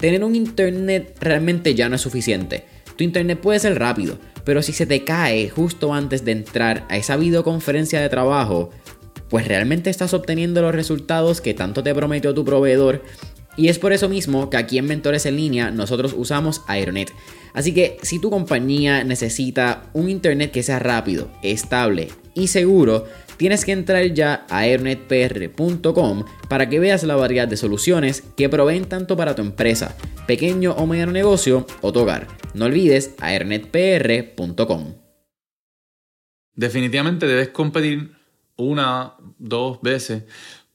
tener un internet realmente ya no es suficiente tu internet puede ser rápido, pero si se te cae justo antes de entrar a esa videoconferencia de trabajo, pues realmente estás obteniendo los resultados que tanto te prometió tu proveedor. Y es por eso mismo que aquí en Mentores en línea nosotros usamos Aeronet. Así que si tu compañía necesita un internet que sea rápido, estable y seguro, tienes que entrar ya a aeronetpr.com para que veas la variedad de soluciones que proveen tanto para tu empresa, pequeño o mediano negocio o tu hogar. No olvides aeronetpr.com. Definitivamente debes competir una, dos veces.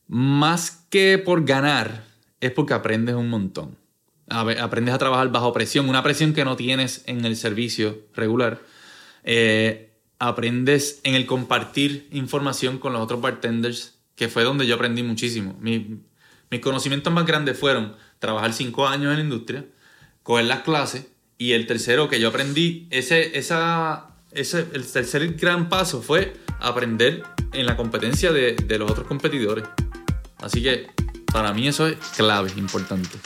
Más que por ganar, es porque aprendes un montón. Aprendes a trabajar bajo presión, una presión que no tienes en el servicio regular. Eh, aprendes en el compartir información con los otros bartenders, que fue donde yo aprendí muchísimo. mis conocimientos más grandes fueron trabajar cinco años en la industria, coger las clases, y el tercero que yo aprendí, ese, esa, ese, el tercer gran paso fue aprender en la competencia de, de los otros competidores. Así que para mí eso es clave, importante.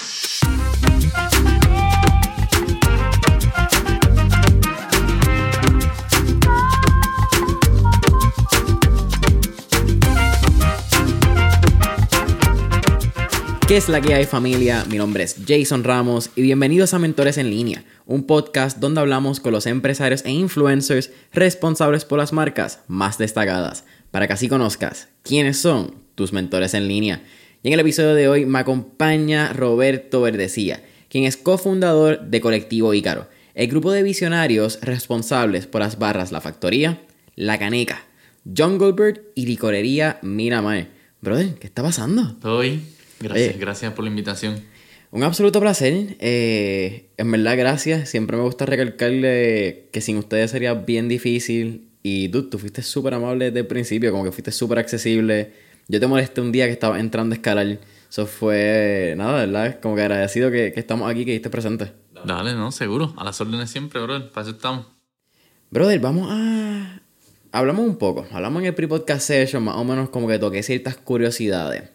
¿Qué es la que hay familia? Mi nombre es Jason Ramos y bienvenidos a Mentores en línea, un podcast donde hablamos con los empresarios e influencers responsables por las marcas más destacadas, para que así conozcas quiénes son tus mentores en línea. Y en el episodio de hoy me acompaña Roberto Verdecía, quien es cofundador de Colectivo Ícaro, el grupo de visionarios responsables por las barras La Factoría, La Caneca, Jungle Bird y Licorería Miramae. Brother, ¿qué está pasando? Estoy Gracias, gracias por la invitación. Un absoluto placer. Eh, en verdad, gracias. Siempre me gusta recalcarle que sin ustedes sería bien difícil. Y tú, tú fuiste súper amable desde el principio, como que fuiste súper accesible. Yo te molesté un día que estaba entrando a escalar. Eso fue, nada, ¿verdad? Como que agradecido que, estamos aquí, que estés presente. Dale, no, seguro. A las órdenes siempre, brother. Para eso estamos. Brother, vamos a... Hablamos un poco. Hablamos en el pre-podcast session, más o menos como que toqué ciertas curiosidades.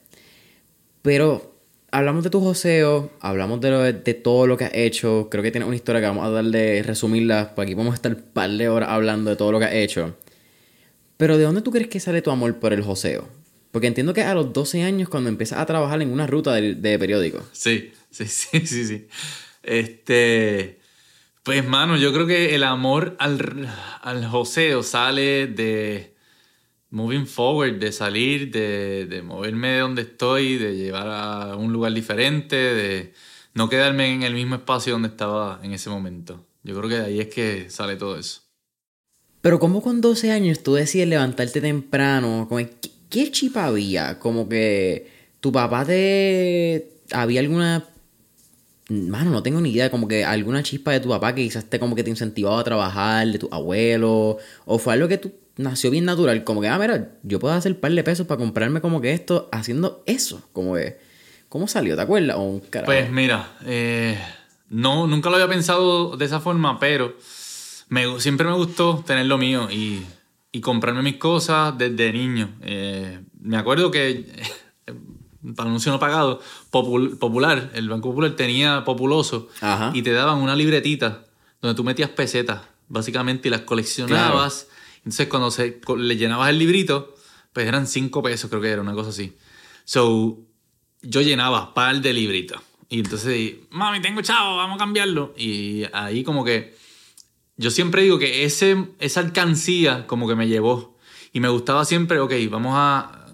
Pero hablamos de tu joseo, hablamos de, de, todo lo que has hecho. Creo que tienes una historia que vamos a darle, resumirla, porque aquí vamos a estar un par de horas hablando de todo lo que has hecho. Pero ¿de dónde tú crees que sale tu amor por el joseo? Porque entiendo que a los 12 años cuando empiezas a trabajar en una ruta de, de periódico. Sí, sí, sí, sí, sí. Este... Pues, mano, yo creo que el amor al, al joseo sale de moving forward, de salir, de, de, moverme de donde estoy, de llevar a un lugar diferente, de no quedarme en el mismo espacio donde estaba en ese momento. Yo creo que de ahí es que sale todo eso. Pero ¿cómo con 12 años tú decides levantarte temprano? ¿Qué, qué chip había? Como que tu papá te... ¿Había alguna... Mano, no tengo ni idea, como que alguna chispa de tu papá que quizás te como que te incentivaba a trabajar, de tu abuelo, o fue algo que tú nació bien natural. Como que, ah, mira, yo puedo hacer un par de pesos para comprarme como que esto haciendo eso. Como que, ¿cómo salió? ¿Te acuerdas? Pues mira, eh, no, nunca lo había pensado de esa forma, pero me, siempre me gustó tener lo mío y, y comprarme mis cosas desde niño. Eh, me acuerdo que para anuncio no pagado, Popular, el Banco Popular tenía Populoso y te daban una libretita donde tú metías pesetas, básicamente, y las coleccionabas. Entonces, cuando le llenabas el librito, pues eran cinco pesos, creo que era una cosa así. So, yo llenaba par de libritos. Y entonces, mami, tengo chavo, vamos a cambiarlo. Y ahí como que yo siempre digo que ese, esa alcancía como que me llevó. Y me gustaba siempre, ok, vamos a...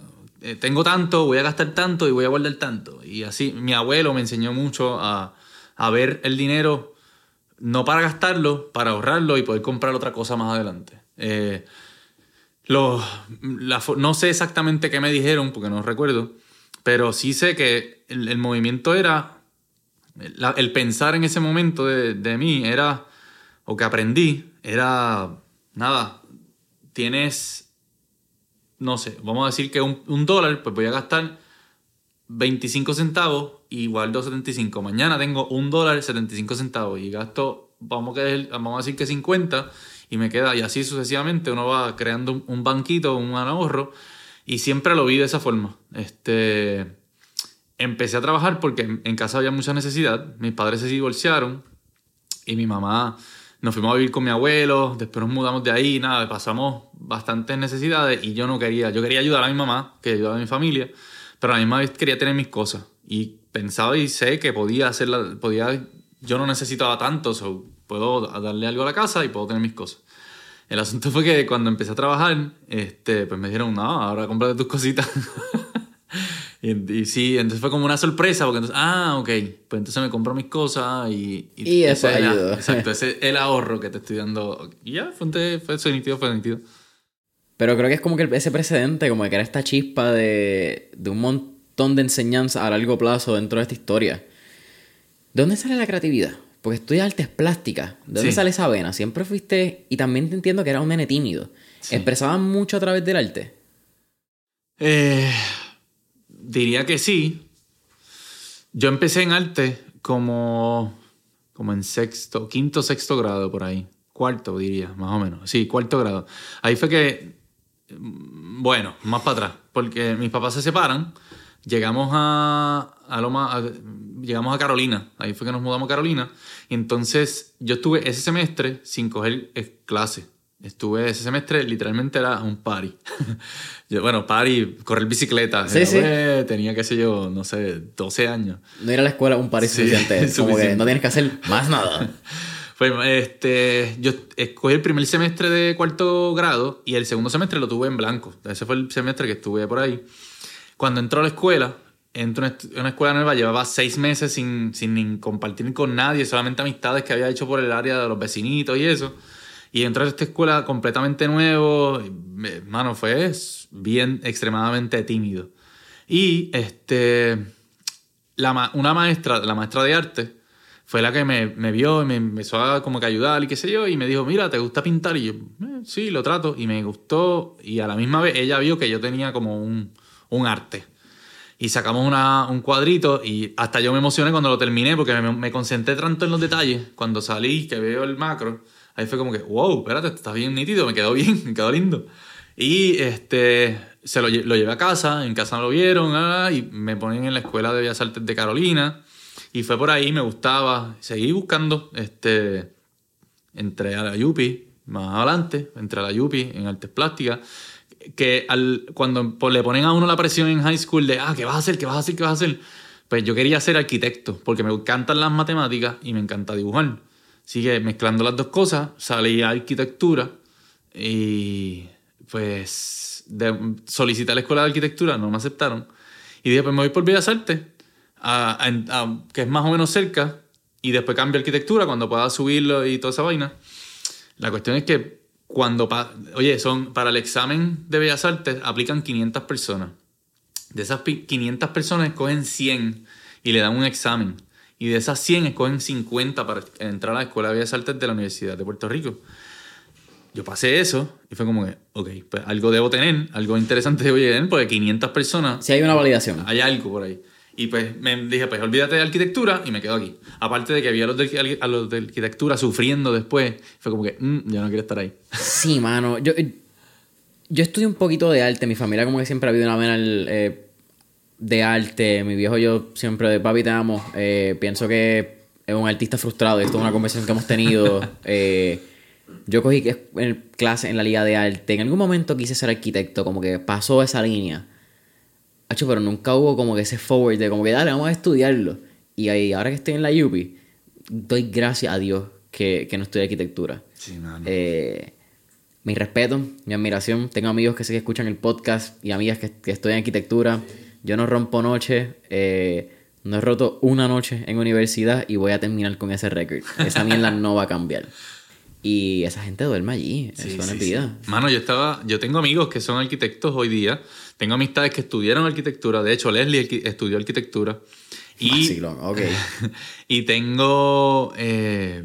Eh, tengo tanto, voy a gastar tanto y voy a guardar tanto. Y así, mi abuelo me enseñó mucho a, a ver el dinero no para gastarlo, para ahorrarlo y poder comprar otra cosa más adelante. Eh, no sé exactamente qué me dijeron, porque no recuerdo, pero sí sé que el, movimiento era el pensar en ese momento de, mí era, o que aprendí, era, nada, tienes, no sé, vamos a decir que un, un dólar, pues voy a gastar 25 centavos y guardo 75. Mañana tengo un dólar 75 centavos y gasto, vamos a, que- vamos a decir que 50 y me queda, y así sucesivamente uno va creando un, banquito, un ahorro y siempre lo vi de esa forma. Este, empecé a trabajar porque en casa había mucha necesidad, mis padres se divorciaron y mi mamá nos fuimos a vivir con mi abuelo, después nos mudamos de ahí, nada, pasamos bastantes necesidades y yo no quería, yo quería ayudar a mi mamá, que ayudaba a mi familia, pero a la misma vez quería tener mis cosas y pensaba y sé que podía hacerla, podía, yo no necesitaba tanto, so, puedo darle algo a la casa y puedo tener mis cosas. El asunto fue que cuando empecé a trabajar, este, pues me dijeron, no, ahora cómprate tus cositas. y, y sí, entonces fue como una sorpresa, porque entonces, ah, ok, pues entonces me compro mis cosas y... Y eso ese es la- ayudó. exacto, ese es el ahorro que te estoy dando. Y ya, fue, un- fue, nítido, fue nítido. Pero creo que es como que ese precedente, como que era esta chispa de, de un montón de enseñanza a largo plazo dentro de esta historia. ¿De dónde sale la creatividad? Porque estudias artes plásticas. ¿De dónde Sí. sale esa vena? Siempre fuiste... Y también te entiendo que era un nene tímido. Sí. ¿Expresabas mucho a través del arte? Eh, diría que sí. Yo empecé en arte como, como en sexto, quinto, sexto grado por ahí. Cuarto, diría, más o menos. Sí, cuarto grado. Ahí fue que, mm, bueno, más para atrás, porque mis papás se separan. Llegamos a, a a- llegamos a Carolina. Ahí fue que nos mudamos a Carolina. Y entonces yo estuve ese semestre sin coger eh, clase. Estuve ese semestre, literalmente era un party. yo, bueno, party, correr bicicleta. Sí, Era, sí. Tenía, qué sé yo, no sé, 12 años. No ir a la escuela un par Sí, suficiente. Como que no tienes que hacer más nada. Pues este, yo escogí el primer semestre de cuarto grado y el segundo semestre lo tuve en blanco. Ese fue el semestre que estuve por ahí. Cuando entró a la escuela, entro en una escuela nueva, llevaba seis meses sin, sin compartir con nadie, solamente amistades que había hecho por el área de los vecinitos y eso. Y entré a esta escuela completamente nuevo, mano, fue bien extremadamente tímido. Y este, la una maestra, la maestra de arte, fue la que me, me vio y me empezó a como que ayudar y qué sé yo, y me dijo, mira, ¿te gusta pintar? Y yo, "Eh, sí, lo trato. Y me gustó, y a la misma vez ella vio que yo tenía como un, un arte. Y sacamos una- un cuadrito y hasta yo me emocioné cuando lo terminé porque me, me concentré tanto en los detalles. Cuando salí, que veo el macro, ahí fue como que, wow, espérate, está bien nítido, me quedó bien, me quedó lindo. Y este, se lo, lo llevé a casa, en casa no lo vieron, ah, y me ponen en la Escuela de Bellas Artes de Carolina. Y fue por ahí, me gustaba, seguí buscando, este, entré a la Yupi, más adelante, entré a la Yupi en artes plásticas, que al, cuando le ponen a uno la presión en high school de, ah, ¿qué vas a hacer? ¿Qué vas a hacer? ¿Qué vas a hacer? Pues yo quería ser arquitecto, porque me encantan las matemáticas y me encanta dibujar. Así que mezclando las dos cosas, salí a arquitectura y pues de, solicité a la escuela de arquitectura, no me aceptaron. Y dije, pues me voy por Bellas Artes, a- a- a- que es más o menos cerca, y después cambio arquitectura cuando pueda subirlo y toda esa vaina. La cuestión es que cuando, oye, son para el examen de Bellas Artes aplican 500 personas. De esas pi- 500 personas escogen 100 y le dan un examen. Y de esas 100 escogen 50 para entrar a la Escuela de Bellas Artes de la Universidad de Puerto Rico. Yo pasé eso y fue como que, ok, pues algo debo tener, algo interesante debo tener, porque 500 personas, Si hay una validación. hay algo por ahí. Y pues me dije, pues olvídate de arquitectura y me quedo aquí. Aparte de que vi a los de, a los de arquitectura sufriendo después, fue como que, "Mm, yo no quiero estar ahí. Sí, mano. Yo, yo estudio un poquito de arte. Mi familia como que siempre ha habido una vena eh, de arte. Mi viejo yo siempre de papi te amo. Eh, pienso que es un artista frustrado. Esto es una conversación que hemos tenido. Eh, yo cogí clase en la liga de arte. En algún momento quise ser arquitecto. Como que pasó esa línea. Hacho, pero nunca hubo como que ese forward de como que dale, vamos a estudiarlo. Y ahí, ahora que estoy en la UPI, doy gracias a Dios que, que no estudié arquitectura. Sí, mano. Eh, mi respeto, mi admiración. Tengo amigos que sé que escuchan el podcast y amigas que, que estudian arquitectura. Yo no rompo noche. eh, no he roto una noche en universidad y voy a terminar con ese récord. Esa mierda no va a cambiar. Y esa gente duerme allí. Sí, Eso no sí, es vida. Mano, yo estaba, yo tengo amigos que son arquitectos hoy día. Tengo amistades que estudiaron arquitectura. De hecho, Leslie estudió arquitectura. Y, Vacilón, ok. y tengo... eh,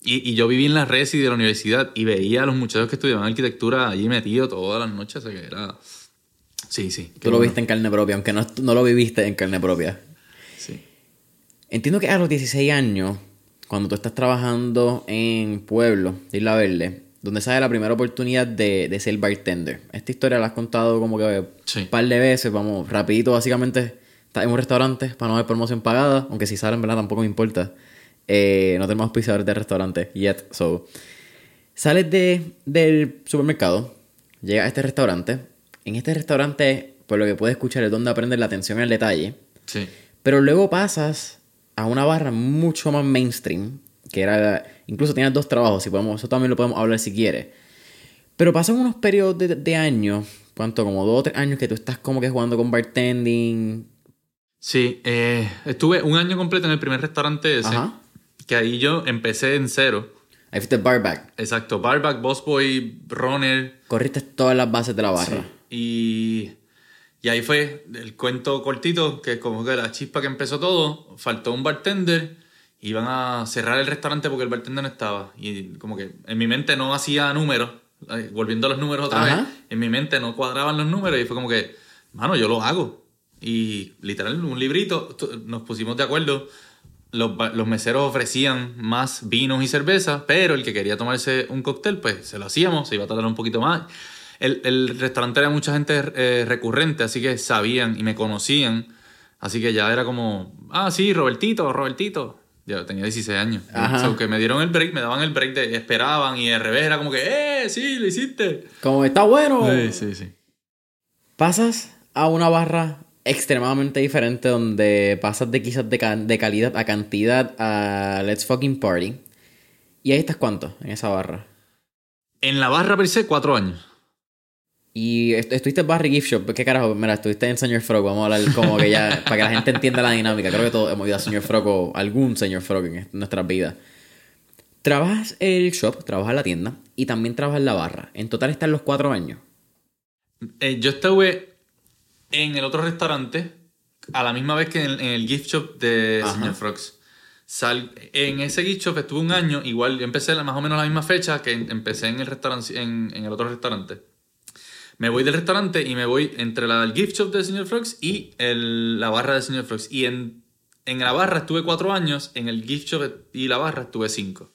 y, y yo viví en la Resi de la universidad y veía a los muchachos que estudiaban arquitectura allí metidos todas las noches. O sea que era... Sí, sí. Tú lo bueno. viste en carne propia, aunque no, no lo viviste en carne propia. Sí. Entiendo que a los 16 años, cuando tú estás trabajando en Pueblo, Isla Verde, donde sale la primera oportunidad de, de ser bartender. Esta historia la has contado como que Sí. un par de veces, vamos, rapidito, básicamente. Estás en un restaurante para no haber promoción pagada, aunque si salen, ¿verdad? Tampoco me importa. Eh, no tenemos auspiciadores de restaurante yet, so... Sales de, del supermercado, llegas a este restaurante. En este restaurante, por lo que puedes escuchar, es donde aprendes la atención al detalle. Sí. Pero luego pasas a una barra mucho más mainstream, que era... Incluso tienes dos trabajos, si podemos, eso también lo podemos hablar si quieres. Pero pasan unos periodos de, de años, ¿cuánto? Como dos o tres años que tú estás como que jugando con bartending. Sí, eh, estuve un año completo en el primer restaurante ese. Ajá. Que ahí yo empecé en cero. Ahí fuiste barback. Exacto, barback, bossboy, runner. Corriste todas las bases de la barra. Y, y ahí fue el cuento cortito, que como que la chispa que empezó todo, faltó un bartender, iban a cerrar el restaurante porque el bartender no estaba. Y como que en mi mente no hacía números, volviendo a los números otra Ajá. vez, en mi mente no cuadraban los números y fue como que, mano, yo lo hago. Y literal, un librito, nos pusimos de acuerdo. Los, los meseros ofrecían más vinos y cerveza, pero el que quería tomarse un cóctel, pues se lo hacíamos, se iba a tardar un poquito más. El, el restaurante era mucha gente eh, recurrente, así que sabían y me conocían. Así que ya era como, ah, sí, Robertito, Robertito. Ya tenía 16 años. Ajá. O sea, que me dieron el break, me daban el break, de, esperaban y de revés era como que, ¡eh, sí, lo hiciste! Como está bueno. Sí, sí, sí. Pasas a una barra extremadamente diferente donde pasas de quizás de, ca- de calidad a cantidad a Let's Fucking Party. ¿Y ahí estás cuánto en esa barra? En la barra per se, cuatro años. Y est- estuviste en Barry Gift Shop, ¿qué carajo? Mira, estuviste en Señor Frog, vamos a hablar como que ya, para que la gente entienda la dinámica. Creo que todos hemos ido a Señor Frog o algún Señor Frog en est- nuestras vidas. Trabajas el shop, trabajas la tienda y también trabajas la barra. En total están los cuatro años. Eh, yo estuve en el otro restaurante a la misma vez que en el, en el gift shop de Ajá. Señor Frogs. Sal- en ese gift shop estuve un año, igual yo empecé más o menos la misma fecha que empecé en el, restaurante, en, en el otro restaurante. Me voy del restaurante y me voy entre la del gift shop de Señor Frogs y el- la barra de Señor Frogs. Y en, en la barra estuve cuatro años, en el gift shop y la barra estuve cinco.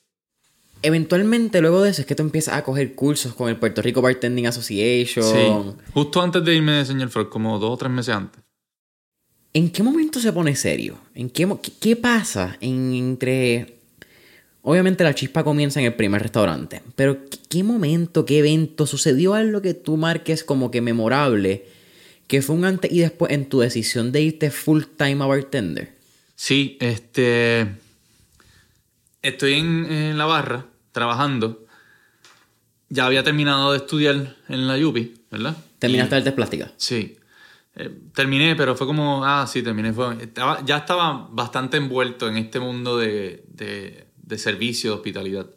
Eventualmente, luego de eso, es que tú empiezas a coger cursos con el Puerto Rico Bartending Association. Sí. Justo antes de irme de Señor Frogs, como dos o tres meses antes. ¿En qué momento se pone serio? ¿En qué, qué, qué pasa en- entre... Obviamente la chispa comienza en el primer restaurante, pero ¿qué, qué momento, qué evento sucedió algo que tú marques como que memorable, que fue un antes y después en tu decisión de irte full time a bartender? Sí, este. Estoy en, en la barra trabajando. Ya había terminado de estudiar en la Yupi, ¿verdad? Terminaste Y- artes plásticas. Sí. Eh, terminé, pero fue como. Ah, sí, terminé. Fue, estaba, ya estaba bastante envuelto en este mundo de, de, de servicio, de hospitalidad.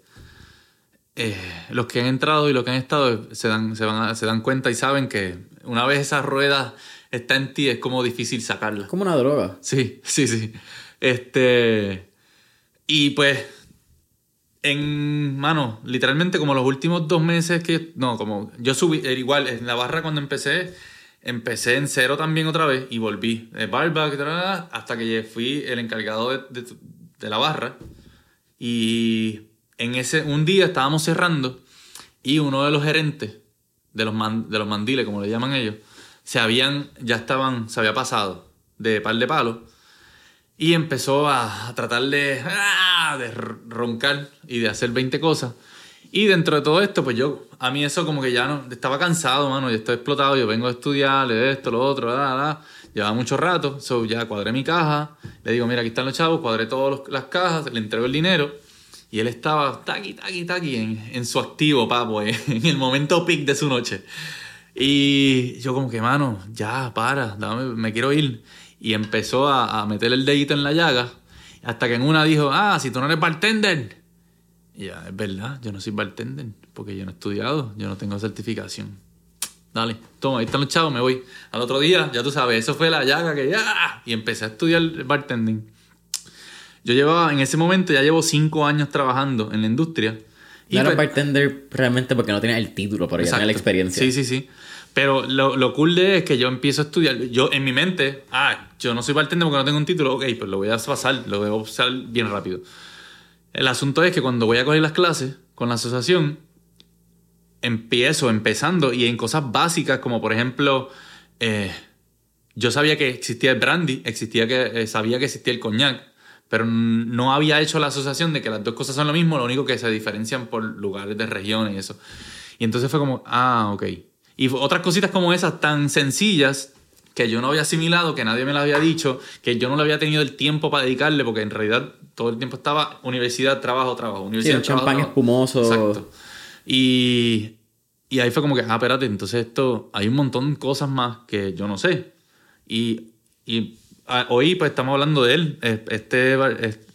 Eh, los que han entrado y los que han estado se dan, se, van a- se dan cuenta y saben que una vez esa rueda está en ti, es como difícil sacarla. Como una droga. Sí, sí, sí. Este. Y pues. En. Mano, literalmente como los últimos dos meses que. No, como. Yo subí. era igual, en la barra cuando empecé. Empecé en cero también otra vez y volví. Eh, barback, tra, hasta que fui el encargado de, de- de la barra. Y en ese. Un día estábamos cerrando. Y uno de los gerentes. De los, man- de los mandiles, como le llaman ellos. Se habían. Ya estaban. Se había pasado. De par de palos. Y empezó a, a tratar de, ¡ah! de roncar y de hacer 20 cosas. Y dentro de todo esto, pues yo, a mí eso como que ya no, estaba cansado, mano, yo estoy explotado, yo vengo a estudiar, esto, lo otro, la, la. Llevaba mucho rato, so ya cuadré mi caja, le digo, mira, aquí están los chavos, cuadré todas las cajas, le entrego el dinero. Y él estaba taqui, taqui, taqui en, en su activo, papo, en el momento peak de su noche. Y yo como que, mano, ya, para, dame, me quiero ir. Y empezó a, meter el dedito en la llaga. Hasta que en una dijo, ah, si tú no eres bartender. Y ya, es verdad, yo no soy bartender, porque yo no he estudiado, yo no tengo certificación. Dale, toma, ahí están los chavos, me voy. Al otro día, ya tú sabes, eso fue la llaga que ya. Y empecé a estudiar bartending. Yo llevaba, en ese momento, ya llevo cinco años trabajando en la industria. Y no pues- bartender realmente porque no tienes el título, pero ya tienes la Exacto. experiencia. Sí, sí, sí. Pero lo, lo cool de es que yo empiezo a estudiar. Yo en mi mente, ah, yo no soy bartender porque no tengo un título. Ok, pues lo voy a pasar, lo debo pasar bien rápido. El asunto es que cuando voy a coger las clases con la asociación, empiezo empezando y en cosas básicas como por ejemplo, eh, yo sabía que existía el brandy, existía que, eh, sabía que existía el coñac, pero no había hecho la asociación de que las dos cosas son lo mismo, lo único que se diferencian por lugares de regiones y eso. Y entonces fue como, ah, ok. Y otras cositas como esas tan sencillas que yo no había asimilado, que nadie me las había dicho, que yo no le había tenido el tiempo para dedicarle, porque en realidad todo el tiempo estaba universidad, trabajo, trabajo, Sí, universidad, un trabajo, champán trabajo. espumoso. Exacto. Y, y ahí fue como que, ah, espérate, entonces esto, hay un montón de cosas más que yo no sé. Y, y ah, hoy pues estamos hablando de él. Este,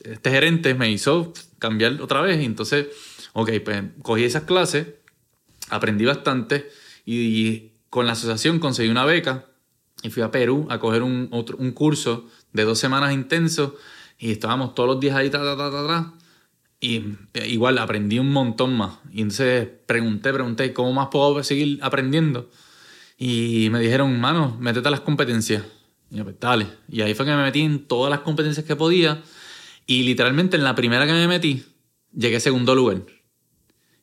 este gerente me hizo cambiar otra vez. Y entonces, ok, pues cogí esas clases, aprendí bastante y, con la asociación conseguí una beca y fui a Perú a coger un, otro, un curso de dos semanas intenso y estábamos todos los días ahí, ta, ta, ta, ta, ta. Y eh, igual aprendí un montón más. Y entonces pregunté, pregunté, ¿cómo más puedo seguir aprendiendo? Y me dijeron, mano, métete a las competencias. Y yo, pues dale. Y ahí fue que me metí en todas las competencias que podía. Y literalmente en la primera que me metí, llegué segundo lugar.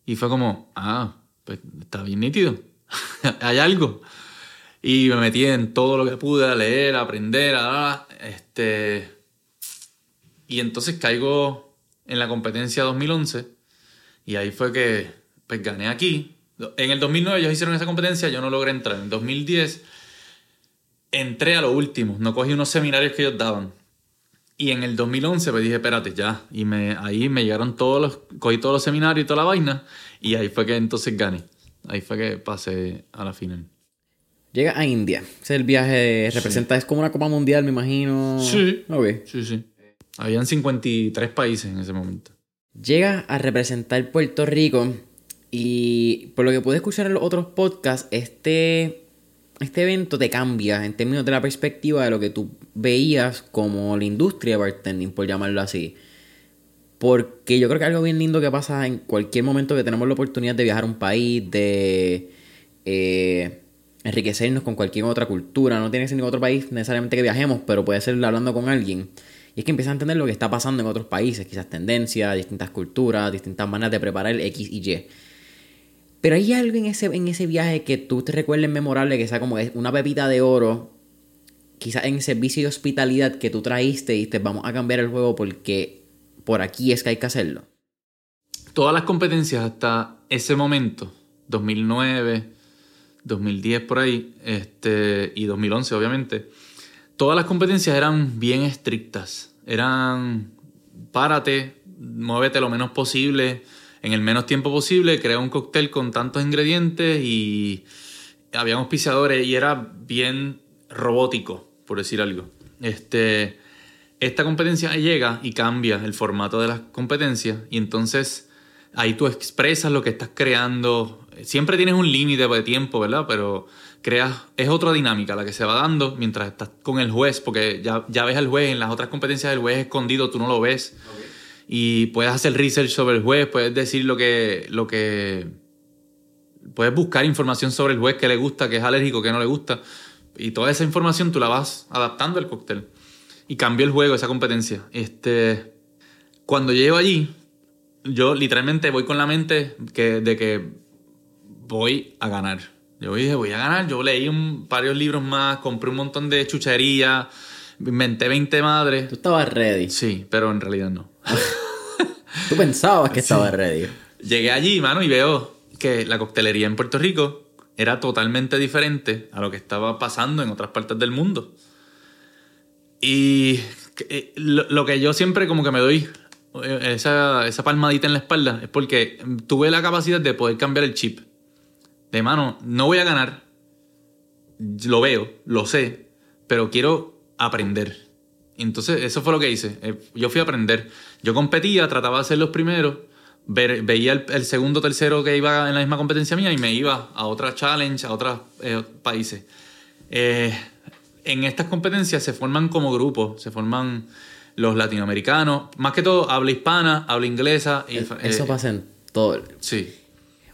Y fue como, ah, pues está bien nítido. Hay algo. Y me metí en todo lo que pude, a leer, a aprender, a... Este... Y entonces caigo en la competencia 2011 y ahí fue que pues, gané aquí. En el 2009 ellos hicieron esa competencia, yo no logré entrar. En 2010 entré a lo último, no cogí unos seminarios que ellos daban. Y en el 2011 pues dije, espérate, ya. Y me, ahí me llegaron todos los, cogí todos los seminarios y toda la vaina. Y ahí fue que entonces gané. Ahí fue que pasé a la final. Llega a India. Ese es el viaje. Representa, es como una Copa Mundial, me imagino. Sí. Ok. Sí, sí. Habían 53 países en ese momento. Llega a representar Puerto Rico. Y por lo que pude escuchar en los otros podcasts, este, este evento te cambia en términos de la perspectiva de lo que tú veías como la industria de bartending, por llamarlo así. Porque yo creo que algo bien lindo que pasa en cualquier momento que tenemos la oportunidad de viajar a un país, de eh, enriquecernos con cualquier otra cultura. No tiene que ser ningún otro país necesariamente que viajemos, pero puede ser hablando con alguien. Y es que empiezas a entender lo que está pasando en otros países, quizás tendencias, distintas culturas, distintas maneras de preparar el X y Y. Pero hay algo en ese, en ese viaje que tú te recuerdes memorable, que sea como una pepita de oro, quizás en servicio y hospitalidad que tú traíste y dijiste, vamos a cambiar el juego porque por aquí es que hay que hacerlo. Todas las competencias hasta ese momento, 2009, 2010 por ahí, este, y 2011 obviamente, todas las competencias eran bien estrictas. Eran, párate, muévete lo menos posible, en el menos tiempo posible, crea un cóctel con tantos ingredientes y había auspiciadores y era bien robótico, por decir algo. Este, esta competencia llega y cambia el formato de las competencias y entonces ahí tú expresas lo que estás creando. Siempre tienes un límite de tiempo, ¿verdad? Pero creas, es otra dinámica la que se va dando mientras estás con el juez, porque ya, ya ves al juez, en las otras competencias el juez es escondido, tú no lo ves. Y puedes hacer research sobre el juez, puedes decir lo que, lo que... Puedes buscar información sobre el juez, que le gusta, que es alérgico, que no le gusta. Y toda esa información tú la vas adaptando al cóctel. Y cambió el juego, esa competencia. Este, cuando llego allí, yo literalmente voy con la mente que, de que voy a ganar. Yo dije, voy a ganar. Yo leí un, varios libros más, compré un montón de chuchería, inventé 20 madres. Tú estabas ready. Sí, pero en realidad no. Tú pensabas que estabas ready. Llegué allí, mano, y veo que la coctelería en Puerto Rico era totalmente diferente a lo que estaba pasando en otras partes del mundo. Y eh, lo, lo que yo siempre como que me doy eh, esa, esa palmadita en la espalda es porque tuve la capacidad de poder cambiar el chip. De mano, no voy a ganar, lo veo, lo sé, pero quiero aprender. Entonces, eso fue lo que hice. Eh, Yo fui a aprender. Yo competía, trataba de ser los primeros, veía el, el segundo tercero que iba en la misma competencia mía y me iba a otra challenge, a otros eh, países. Eh, en estas competencias se forman como grupos, se forman los latinoamericanos, más que todo habla hispana, habla inglesa. Y, Eso eh, pasa en todo. Sí,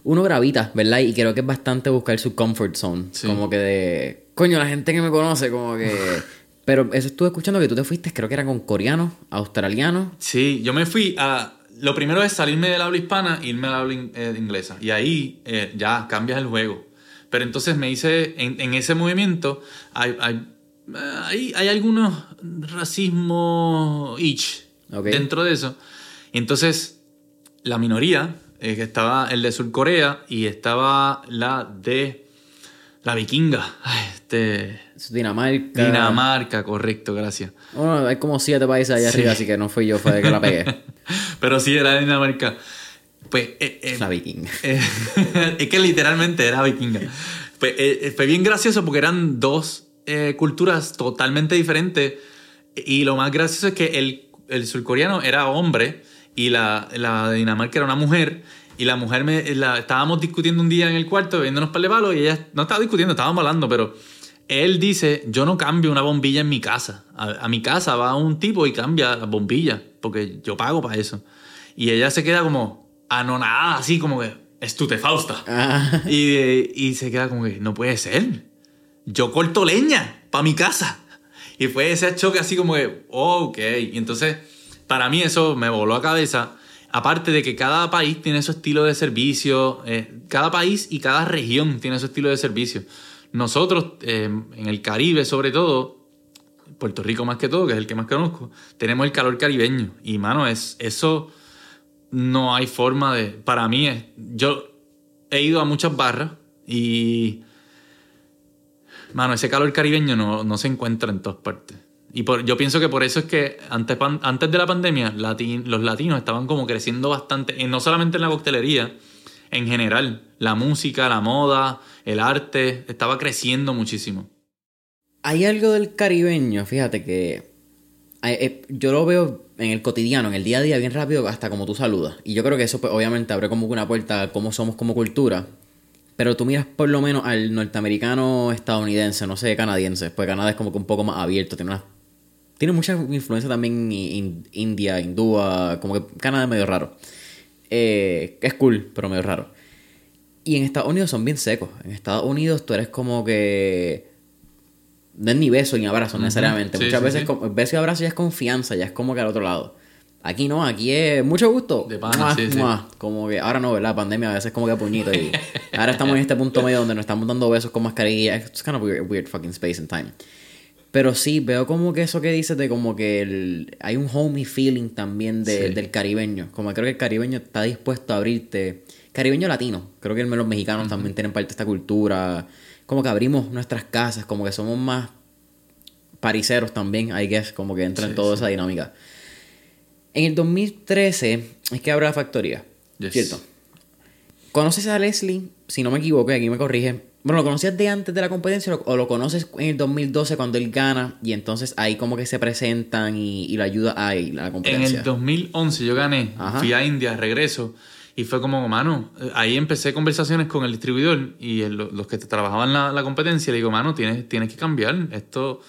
Uno gravita, ¿verdad? Y creo que es bastante buscar su comfort zone. Sí. Como que de. Coño, la gente que me conoce, como que. Pero eso estuve escuchando que tú te fuiste, creo que era con coreanos, australianos. sí, yo me fui a... Lo primero es salirme del habla hispana e irme al habla in- eh, inglesa. Y ahí eh, ya cambias el juego. Pero entonces me hice, en, en ese movimiento hay, hay, eh, hay, hay algunos racismo itch dentro de eso. Y entonces la minoría, estaba el de Sur Corea y estaba la de la vikinga. Este, Dinamarca. Dinamarca, correcto, gracias. Bueno, hay como siete países allá Sí. arriba, así que no fui yo, fue de que la pegué. Pero sí era Dinamarca. Pues eh, eh, la vikinga. eh, es que literalmente era vikinga. Pues, eh, fue bien gracioso porque eran dos eh, culturas totalmente diferentes. Y lo más gracioso es que el, el surcoreano era hombre y la, la de Dinamarca era una mujer. Y la mujer me. La, estábamos discutiendo un día en el cuarto, viéndonos para el palo, y ella no estaba discutiendo, estábamos hablando, pero él dice: Yo no cambio una bombilla en mi casa. A, a mi casa va un tipo y cambia la bombilla, porque yo pago para eso. Y ella se queda como anonada, así como que estutefausta. Ah, Y, y se queda como que no puede ser. Yo corto leña para mi casa. Y fue ese choque así como que, oh, ok. Y entonces, para mí eso me voló a cabeza. Aparte de que cada país tiene su estilo de servicio, eh, cada país y cada región tiene su estilo de servicio. Nosotros, eh, en el Caribe sobre todo, Puerto Rico más que todo, que es el que más conozco, tenemos el calor caribeño. Y, mano, es, eso no hay forma de... Para mí, yo he ido a muchas barras y... Mano, ese calor caribeño no, no se encuentra en todas partes. Y por- yo pienso que por eso es que antes, antes de la pandemia los latinos estaban como creciendo bastante, y no solamente en la coctelería, en general. La música, la moda, el arte, estaba creciendo muchísimo. hay algo del caribeño, fíjate que hay- eh, yo lo veo en el cotidiano, en el día a día, bien rápido, hasta como tú saludas. Y yo creo que eso pues, obviamente abre como una puerta a cómo somos como cultura. Pero tú miras por lo menos al norteamericano estadounidense, no sé, canadiense, pues Canadá es como que un poco más abierto, tiene una tiene mucha influencia también in- India, hindúa, como que Canadá es medio raro. Eh, es cool, pero medio raro. Y en Estados Unidos son bien secos. En Estados Unidos tú eres como que. No es ni beso ni abrazo necesariamente. Sí, Muchas sí, veces sí. beso y abrazo ya es confianza, ya es como que al otro lado. Aquí no, aquí es mucho gusto. De pana, sí, sí. Como que ahora no, ¿verdad? Pandemia a veces como que puñito. Y ahora estamos en este punto medio donde nos estamos dando besos con mascarilla. It's kind of weird, weird fucking space and time. Pero sí, veo como que eso que dices de como que el- hay un homey feeling también de- Sí. del caribeño. Como que creo que el caribeño está dispuesto a abrirte. Caribeño latino. Creo que los mexicanos también tienen parte de esta cultura. Como que abrimos nuestras casas, como que somos más pariseros también, I guess, como que entra en toda sí. esa dinámica. En el 2013 es que abre la factoría, Yes. ¿cierto? ¿Conoces a Leslie? Si no me equivoco, y aquí me corrige. Bueno, ¿lo conocías de antes de la competencia o lo conoces en el 2012 cuando él gana y entonces ahí como que se presentan y, y lo ayuda a la En competencia? el 2011 yo gané, Ajá. fui a India, regreso, y fue como, mano, ahí empecé conversaciones con el distribuidor y el- los que trabajaban la, la competencia, le digo, mano, tienes, tienes que cambiar esto. O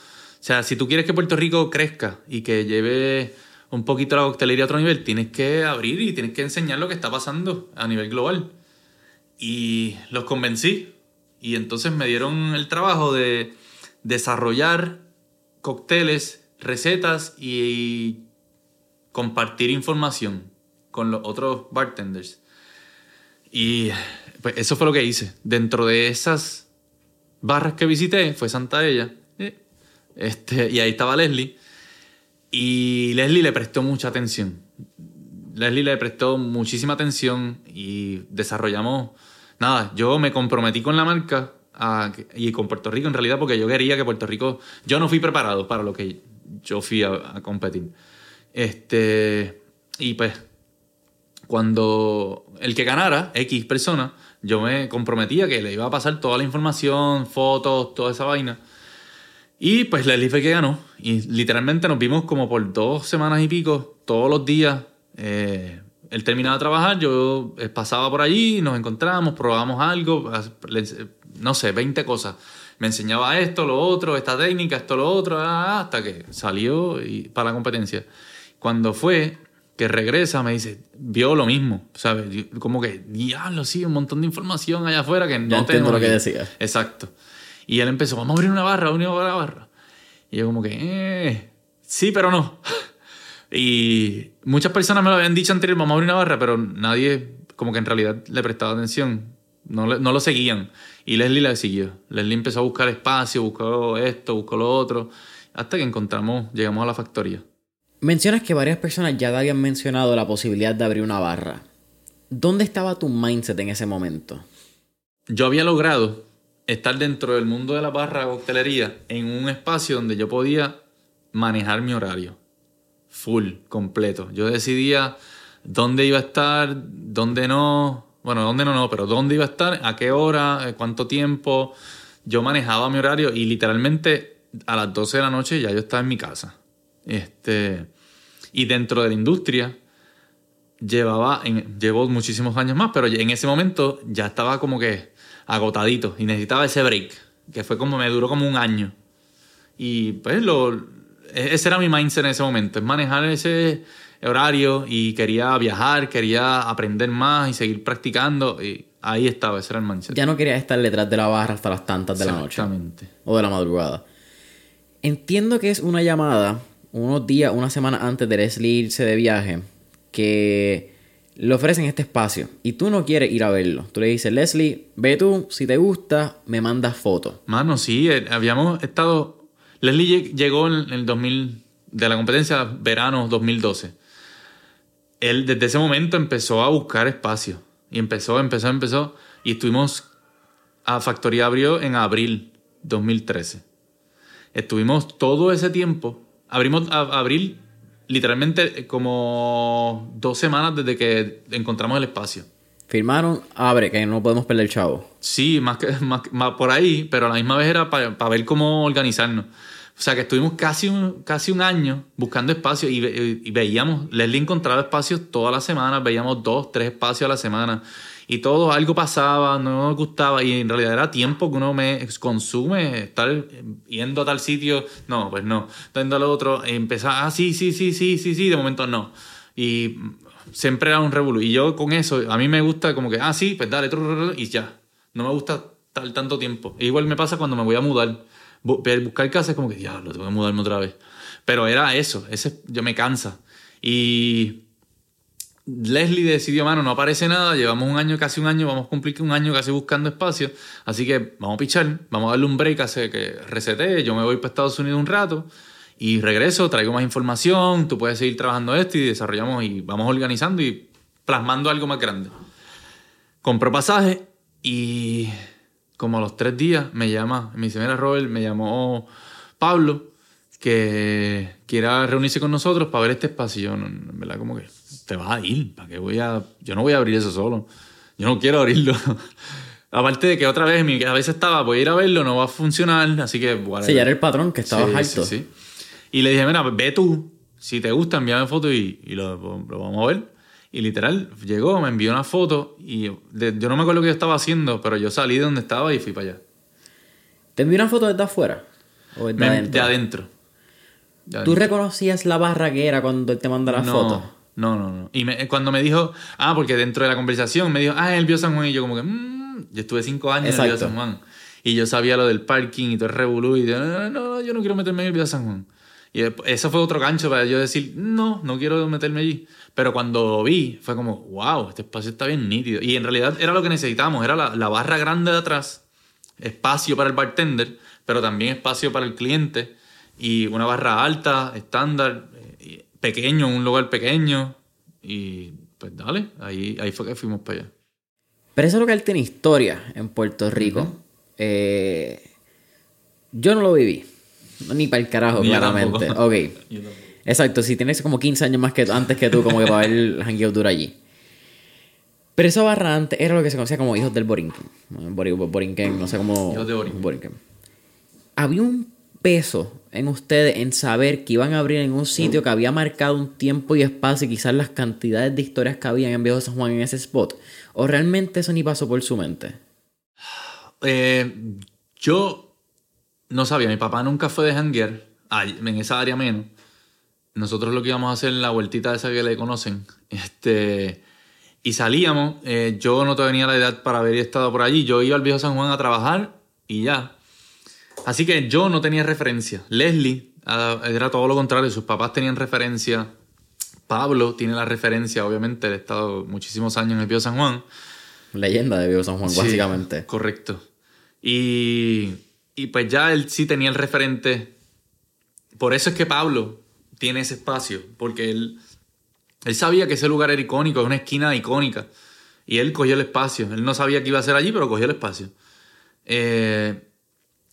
sea, si tú quieres que Puerto Rico crezca y que lleve un poquito la coctelería a otro nivel, tienes que abrir y tienes que enseñar lo que está pasando a nivel global. Y los convencí. Y entonces me dieron el trabajo de desarrollar cócteles, recetas y compartir información con los otros bartenders. Y pues eso fue lo que hice. Dentro de esas barras que visité, fue Santa Ella. Este, y ahí estaba Leslie. Y Leslie le prestó mucha atención. Leslie le prestó muchísima atención y desarrollamos. Nada, yo me comprometí con la marca y con Puerto Rico en realidad porque yo quería que Puerto Rico. Yo no fui preparado para lo que yo fui a, a competir. Este. Y pues, cuando el que ganara, X persona, yo me comprometía que le iba a pasar toda la información, fotos, toda esa vaina. Y pues Leslie fue que ganó. Y literalmente nos vimos como por dos semanas y pico, todos los días, eh, él terminaba de trabajar, yo eh, pasaba por allí, nos encontrábamos, probábamos algo, no sé, 20 cosas. Me enseñaba esto, lo otro, esta técnica, esto, lo otro, ah, hasta que salió y, para la competencia. Cuando fue, que regresa, me dice, vio lo mismo, ¿sabes? Como que, diablo, sí, un montón de información allá afuera que no tengo lo que decía. Exacto. Y él empezó, vamos a abrir una barra, una barra. Y yo como que, eh, sí, pero no. y muchas personas me lo habían dicho anterior, vamos a abrir una barra, pero nadie como que en realidad le prestaba atención. No, no lo seguían. Y Leslie la siguió. Leslie empezó a buscar espacio, buscó esto, buscó lo otro, hasta que encontramos, llegamos a la factoría. Mencionas que varias personas ya te habían mencionado la posibilidad de abrir una barra. ¿Dónde estaba tu mindset en ese momento? Yo había logrado estar dentro del mundo de la barra coctelería en un espacio donde yo podía manejar mi horario. Full, completo. Yo decidía dónde iba a estar, dónde no. Bueno, dónde no, no, pero dónde iba a estar, a qué hora, eh, cuánto tiempo. Yo manejaba mi horario y literalmente a las 12 de la noche ya yo estaba en mi casa. Este, y dentro de la industria llevaba, llevo muchísimos años más, pero en ese momento ya estaba como que agotadito y necesitaba ese break, que fue como me duró como un año. Y pues lo, ese era mi mindset en ese momento, es manejar ese horario y quería viajar, quería aprender más y seguir practicando y ahí estaba, ese era el mindset. Ya no quería estar detrás de la barra hasta las tantas de la noche. Exactamente. O de la madrugada. Entiendo que es una llamada unos días, una semana antes de Leslie irse de viaje, que le ofrecen este espacio y tú no quieres ir a verlo. Tú le dices, Leslie, ve tú, si te gusta, me mandas fotos. Mano, sí, eh, habíamos estado. Leslie llegó en el 2000, de la competencia verano 2012. Él desde ese momento empezó a buscar espacio. Y empezó, empezó, empezó. Y estuvimos a Factoría Abrió en abril 2013. Estuvimos todo ese tiempo. Abrimos a, abril literalmente como dos semanas desde que encontramos el espacio. Firmaron, abre, que no podemos perder el chavo. Sí, más que más, por ahí, pero a la misma vez era para ver cómo organizarnos. O sea que estuvimos casi un, casi un año buscando espacio y, y, veíamos, Leslie encontraba espacios todas las semanas, veíamos dos, tres espacios a la semana y todo, algo pasaba, no nos gustaba y en realidad era tiempo que uno me consume estar yendo a tal sitio, no, pues no, yendo al otro, empezar, ah, sí, sí, sí, sí, sí, sí, de momento no. Y siempre era un revolú. Y yo con eso, a mí me gusta como que, ah, sí, pues dale, y ya. No me gusta estar tanto tiempo. E igual me pasa cuando me voy a mudar. Buscar casa es como que, diablo, tengo que mudarme otra vez. Pero era eso, ese, yo me cansa. Y Leslie decidió, mano, no aparece nada, llevamos un año, casi un año, vamos a cumplir un año casi buscando espacio, así que vamos a pichar, vamos a darle un break, hace que resete, yo me voy para Estados Unidos un rato y regreso, traigo más información, tú puedes seguir trabajando esto y desarrollamos y vamos organizando y plasmando algo más grande. Compró pasaje y como a los tres días me llama, me dice, mira Robert, me llamó Pablo que quiera reunirse con nosotros para ver este espacio. Yo, en verdad, como que te vas a ir. ¿Para qué voy a.? Yo no voy a abrir eso solo. Yo no quiero abrirlo. Aparte de que otra vez mi cabeza estaba, voy a ir a verlo, no va a funcionar, así que. Bueno, sí, ya era el patrón que estaba alto. Sí, sí. Y le dije, mira, ve tú. Si te gusta, envíame foto y, y lo, vamos a ver. Y literal, llegó, me envió una foto y yo no me acuerdo lo que yo estaba haciendo, pero yo salí de donde estaba y fui para allá. ¿Te envió una foto desde afuera? ¿O desde adentro? De adentro. ¿Tú reconocías la barra que era cuando él te mandó la foto? No, no, no. Y cuando me dijo, ah, porque dentro de la conversación me dijo, ah, él vio San Juan. Y yo, como que, mmm, yo estuve cinco años en el San Juan. Y yo sabía lo del parking y todo el revolú. Y yo, no, no, yo no quiero meterme en el San Juan. Y eso fue otro gancho para yo decir, no, no quiero meterme allí. Pero cuando vi, fue como, wow, este espacio está bien nítido. Y en realidad era lo que necesitábamos, era la, la barra grande de atrás, espacio para el bartender, pero también espacio para el cliente y una barra alta, estándar, eh, pequeño, un lugar pequeño. Y pues dale, ahí, ahí fue que fuimos para allá. Pero eso es lo que él tiene historia en Puerto Rico. Eh, yo no lo viví. Ni para el carajo, claramente. Ok. Exacto, si tienes como 15 años más que antes que tú, como que para ver el hangueo duro allí. Pero esa barra antes era lo que se conocía como hijos del Borinquen. Borinquen, no sé cómo. Hijos de Borinquen. Había un peso en ustedes en saber que iban a abrir en un sitio que había marcado un tiempo y espacio y quizás las cantidades de historias que habían en Viejo San Juan en ese spot? ¿O realmente eso ni pasó por su mente? Eh, yo no sabía, mi papá nunca fue de janguear, en esa área menos. Nosotros lo que íbamos a hacer en la vueltita esa que le conocen, este, y salíamos, eh, yo no tenía la edad para haber estado por allí, yo iba al viejo San Juan a trabajar y ya. Así que yo no tenía referencia. Leslie era todo lo contrario, sus papás tenían referencia. Pablo tiene la referencia, obviamente, él ha estado muchísimos años en el viejo San Juan. Leyenda de viejo San Juan, básicamente. Correcto. Y, y pues ya él sí tenía el referente. Por eso es que Pablo tiene ese espacio, porque él él sabía que ese lugar era icónico, es una esquina icónica. Y él cogió el espacio. Él no sabía que iba a ser allí, pero cogió el espacio. Eh,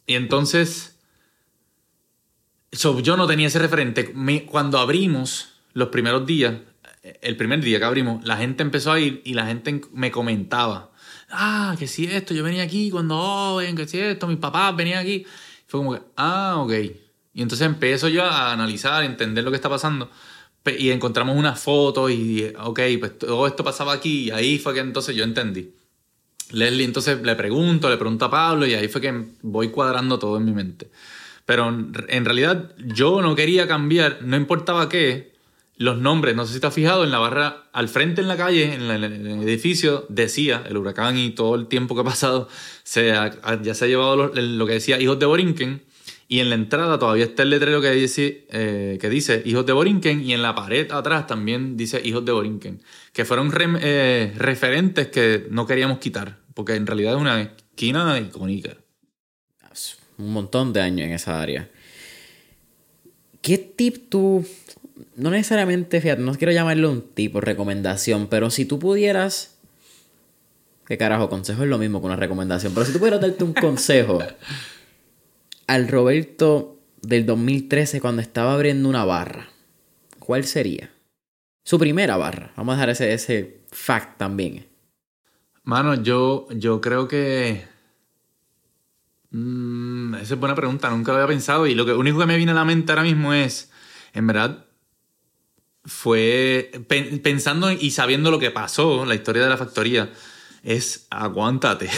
y entonces, yo no tenía ese referente. cuando abrimos los primeros días, el primer día que abrimos, la gente empezó a ir y la gente me comentaba. Ah, que si esto, yo venía aquí cuando joven, que si esto, mis papás venían aquí. Fue como que, ah, ok. Y entonces empiezo yo a analizar, a entender lo que está pasando y encontramos una foto y, ok, pues todo esto pasaba aquí y ahí fue que entonces yo entendí. Leslie entonces le pregunto, le pregunto a Pablo y ahí fue que voy cuadrando todo en mi mente. Pero en realidad yo no quería cambiar, no importaba qué, los nombres, no sé si te has fijado, en la barra al frente en la calle, en, el edificio, decía, el huracán y todo el tiempo que ha pasado, se ya se ha llevado lo, lo que decía hijos de Borinquen y en la entrada todavía está el letrero que dice, eh, que dice Hijos de Borinquen y en la pared atrás también dice Hijos de Borinquen, que fueron eh, referentes que no queríamos quitar, porque en realidad es una esquina icónica. Un montón de años en esa área. ¿Qué tip tú, no necesariamente, fíjate, no quiero llamarlo un tip o recomendación, pero si tú pudieras... ¿Qué carajo? Consejo es lo mismo que una recomendación, pero si tú pudieras darte un consejo al Roberto del 2013 cuando estaba abriendo una barra, ¿cuál sería? Su primera barra. Vamos a dejar ese, ese fact también. Mano, yo, yo creo que... Mm, esa es buena pregunta, nunca lo había pensado y lo que, único que me viene a la mente ahora mismo es, en verdad, fue pensando y sabiendo lo que pasó, la historia de la factoría, es aguántate,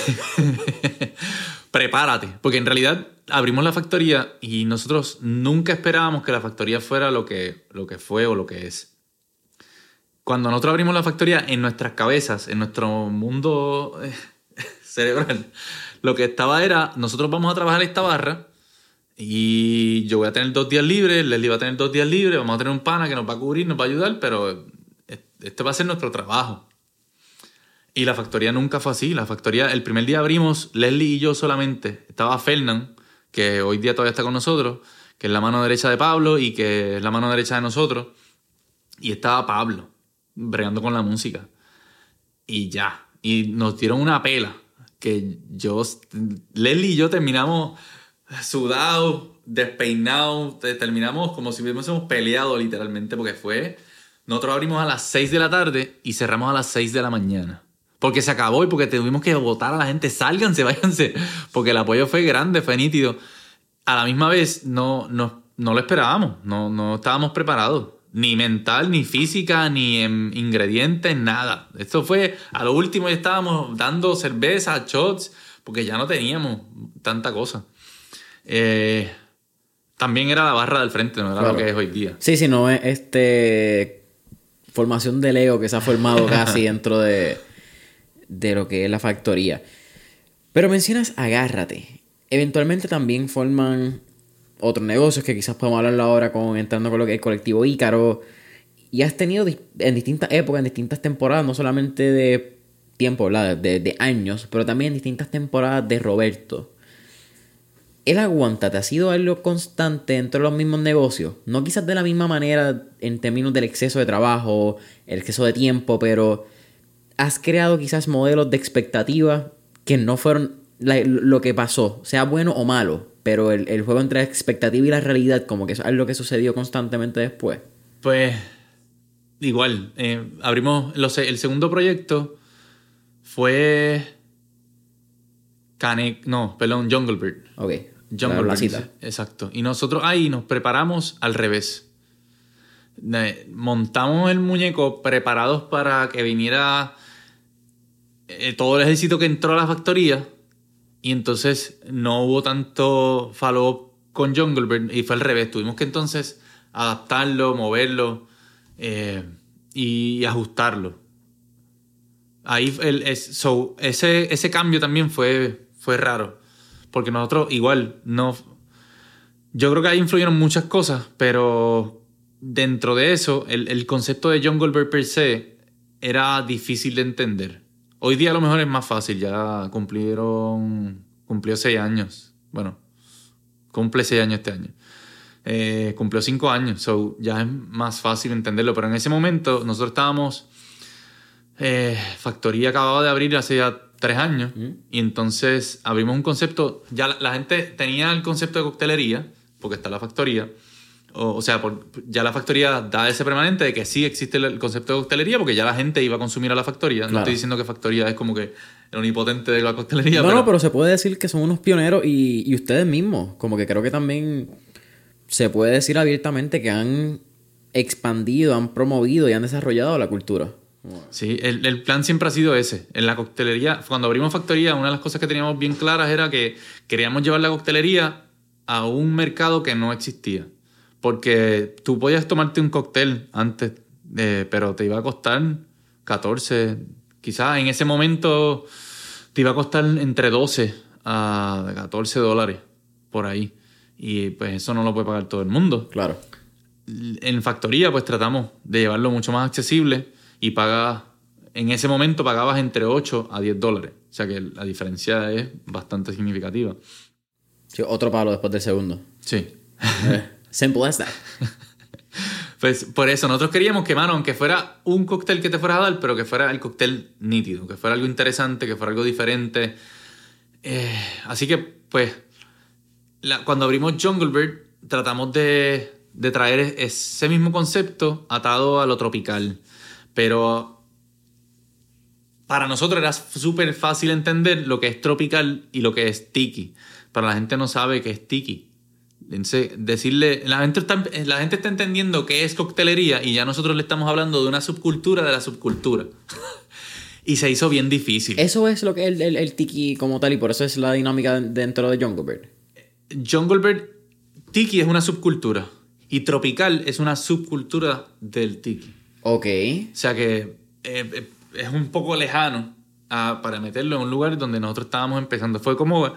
prepárate, porque en realidad abrimos la factoría y nosotros nunca esperábamos que la factoría fuera lo que, lo que fue o lo que es. Cuando nosotros abrimos la factoría, en nuestras cabezas, en nuestro mundo eh, cerebral, lo que estaba era, nosotros vamos a trabajar esta barra y yo voy a tener dos días libres, Leslie va a tener dos días libres, vamos a tener un pana que nos va a cubrir, nos va a ayudar, pero este va a ser nuestro trabajo. Y la factoría nunca fue así. La factoría, el primer día abrimos Leslie y yo solamente. Estaba Fernand, que hoy día todavía está con nosotros, que es la mano derecha de Pablo y que es la mano derecha de nosotros. Y estaba Pablo, bregando con la música. Y ya. Y nos dieron una pela. Que yo, Leslie y yo terminamos sudados, despeinados, terminamos como si hubiésemos peleado literalmente, porque fue. Nosotros abrimos a las 6 de la tarde y cerramos a las 6 de la mañana porque se acabó y porque tuvimos que votar a la gente, sálganse, váyanse, porque el apoyo fue grande, fue nítido. A la misma vez no, no, no lo esperábamos, no, no estábamos preparados, ni mental, ni física, ni en ingredientes, nada. Esto fue, a lo último ya estábamos dando cerveza, shots, porque ya no teníamos tanta cosa. Eh, también era la barra del frente, no era lo que es hoy día. Sí, sí, no es este formación de Lego que se ha formado casi dentro de de lo que es la factoría. Pero mencionas Agárrate. Eventualmente también forman otros negocios que quizás podemos hablarlo ahora con entrando con lo que es el colectivo Ícaro. Y has tenido en distintas épocas, en distintas temporadas, no solamente de tiempo, de, de, años, pero también en distintas temporadas de Roberto. El aguántate ha sido algo constante dentro de los mismos negocios. No quizás de la misma manera en términos del exceso de trabajo, el exceso de tiempo, pero has creado quizás modelos de expectativa que no fueron lo que pasó, sea bueno o malo, pero el, juego entre la expectativa y la realidad, como que es algo que sucedió constantemente después. Pues, igual, eh, abrimos el segundo proyecto fue. Cane, no, perdón, Jungle Bird. Ok. Jungle la Bird, cita. Exacto. Y nosotros ahí nos preparamos al revés. Montamos el muñeco preparados para que viniera eh, todo el ejército que entró a la factoría. Y entonces no hubo tanto follow con Jungle Bird y fue al revés. Tuvimos que entonces adaptarlo, moverlo eh, y ajustarlo. Ahí el, es- so, ese, ese cambio también fue, fue raro. Porque nosotros igual no... Yo creo que ahí influyeron muchas cosas, pero dentro de eso, el, el concepto de Jungle Bird per se era difícil de entender. Hoy día a lo mejor es más fácil, ya cumplieron... Cumplió seis años. Bueno, cumple seis años este año. Eh, cumplió cinco años, so ya es más fácil entenderlo. Pero en ese momento nosotros estábamos... eh, Factoría acababa de abrir hace ya tres años y entonces abrimos un concepto, ya la, la gente tenía el concepto de coctelería, porque está la factoría, o, o sea, por- ya la factoría da ese permanente de que sí existe el, concepto de coctelería, porque ya la gente iba a consumir a la factoría. No estoy diciendo que factoría es como que el omnipotente de la coctelería. No, pero, no, pero se puede decir que son unos pioneros y, y ustedes mismos. Como que creo que también se puede decir abiertamente que han expandido, han promovido y han desarrollado la cultura. Sí, el, el plan siempre ha sido ese. En la coctelería, cuando abrimos factoría, una de las cosas que teníamos bien claras era que queríamos llevar la coctelería a un mercado que no existía. Porque tú podías tomarte un cóctel antes, eh, pero te iba a costar 14, quizás en ese momento te iba a costar entre 12 a 14 dólares por ahí. Y pues eso no lo puede pagar todo el mundo Claro. en factoría pues tratamos de llevarlo mucho más accesible y pagas, en ese momento pagabas entre 8 a 10 dólares. O sea que la diferencia es bastante significativa. Sí, otro palo después del segundo. Sí. Simple as that. Pues por eso nosotros queríamos que, mano, aunque fuera un cóctel que te fuera a dar, pero que fuera el cóctel nítido, que fuera algo interesante, que fuera algo diferente. Eh, así que, pues, cuando abrimos Jungle Bird, tratamos de, de traer ese mismo concepto atado a lo tropical. Pero para nosotros era súper fácil entender lo que es tropical y lo que es tiki. Para la gente no sabe qué es tiki. Entonces, decirle, la gente, está, la gente está entendiendo qué es coctelería y ya nosotros le estamos hablando de una subcultura de la subcultura. y se hizo bien difícil. Eso es lo que es el, el, el tiki como tal y por eso es la dinámica dentro de Jungle Bird. Jungle Bird, tiki es una subcultura y tropical es una subcultura del tiki. Ok. O sea que eh, eh, es un poco lejano a- para meterlo en un lugar donde nosotros estábamos empezando. Fue como,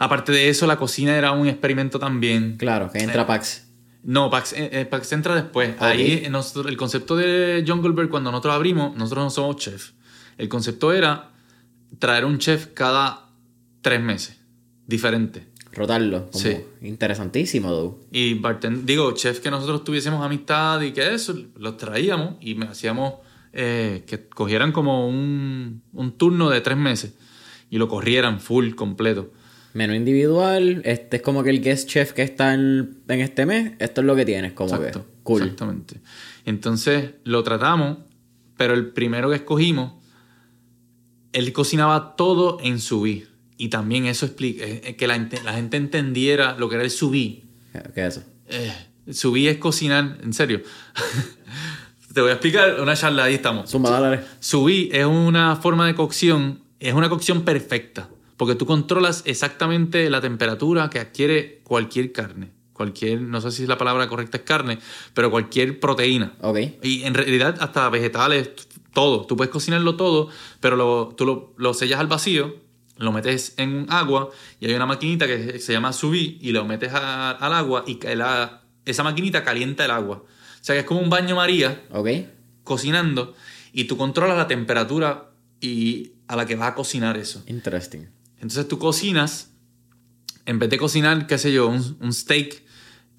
aparte de eso, la cocina era un experimento también. Claro, que entra Pax. No, Pax, eh, eh, Pax entra después. Ok. Ahí eh, nosotros- el concepto de Jungle Bird, cuando nosotros abrimos, nosotros no somos chef. El concepto era traer un chef cada tres meses, diferente. Rotarlo. Como Sí. Interesantísimo, though. Y bartend- digo, chef que nosotros tuviésemos amistad y que eso, los traíamos y me hacíamos eh, que cogieran como un, un turno de tres meses y lo corrieran full, completo. Menú individual, este es como que el guest chef que está en, en este mes, esto es lo que tienes, como Exacto, que cool. Exactamente. Entonces lo tratamos, pero el primero que escogimos, él cocinaba todo en sous Y también eso explica, eh, eh, que la, ente- la gente entendiera lo que era el sous vide. ¿Qué es eso? Eh, vide es cocinar, en serio. Te voy a explicar una charla, ahí estamos. Zumba, dale. Vide es una forma de cocción, es una cocción perfecta, porque tú controlas exactamente la temperatura que adquiere cualquier carne. Cualquier, no sé si la palabra correcta es carne, pero cualquier proteína. Ok. Y en realidad hasta vegetales, todo. Tú puedes cocinarlo todo, pero lo- tú lo, lo sellas al vacío, lo metes en agua y hay una maquinita que se llama vide y lo metes a- al agua y la- esa maquinita calienta el agua. O sea que es como un baño María Ok. cocinando y tú controlas la temperatura y a la que vas a cocinar eso. Interesting. Entonces tú cocinas, en vez de cocinar, qué sé yo, un, un steak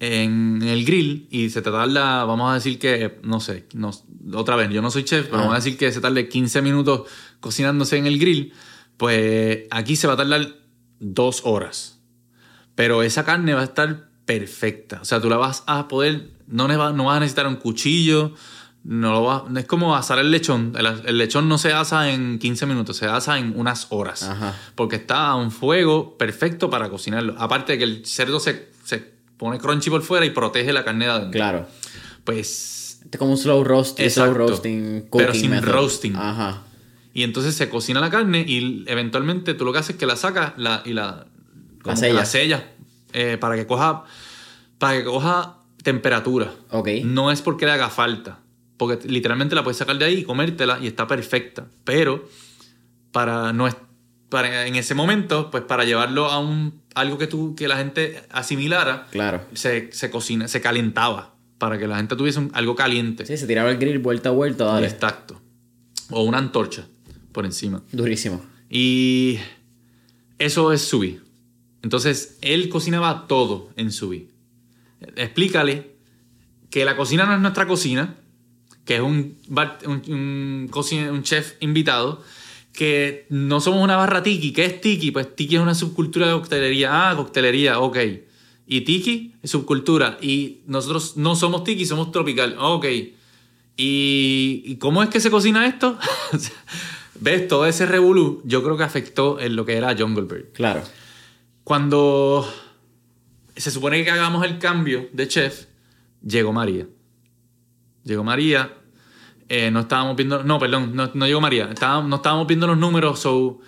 en el grill y se te tarda, vamos a decir que, no sé, no- otra vez, yo no soy chef, pero vamos a decir que se tarde 15 minutos cocinándose en el grill, pues aquí se va a tardar dos horas. Pero esa carne va a estar perfecta. O sea, tú la vas a poder, no, no vas a necesitar un cuchillo, no lo va, es como asar el lechón. El, el lechón no se asa en 15 minutos, se asa en unas horas. Ajá. Porque está a un fuego perfecto para cocinarlo. Aparte de que el cerdo se, se pone crunchy por fuera y protege la carne de adentro. Claro. Pues Este es como un slow roast, slow roasting, Pero sin method. roasting. Ajá. Y entonces se cocina la carne y eventualmente tú lo que haces es que la sacas la, y la, que sellas. la sellas eh, para que coja para que coja temperatura. Ok. No es porque le haga falta, porque literalmente la puedes sacar de ahí y comértela y está perfecta. Pero para no es, para en ese momento, pues para llevarlo a un algo que tú que la gente asimilara, Claro. se, se cocina, se calentaba para que la gente tuviese un- algo caliente. Sí, se tiraba el grill vuelta a vuelta, dale. Exacto. O una antorcha por encima. Durísimo. Y eso es subi. Entonces, él cocinaba todo en subi. Explícale que la cocina no es nuestra cocina, que es un, bar- un, un chef invitado, que no somos una barra tiki. ¿Qué es tiki? Pues tiki es una subcultura de coctelería. Ah, coctelería, ok. Y tiki es subcultura. Y nosotros no somos tiki, somos tropical. Ok. ¿Y, y cómo es que se cocina esto? ¿Ves? Todo ese revolú yo creo que afectó en lo que era Jungle Bird. Claro. Cuando se supone que hagamos el cambio de chef, llegó María. Llegó María. eh, no estábamos viendo. No, perdón, no, llegó María. Estábamos, no estábamos viendo los números, so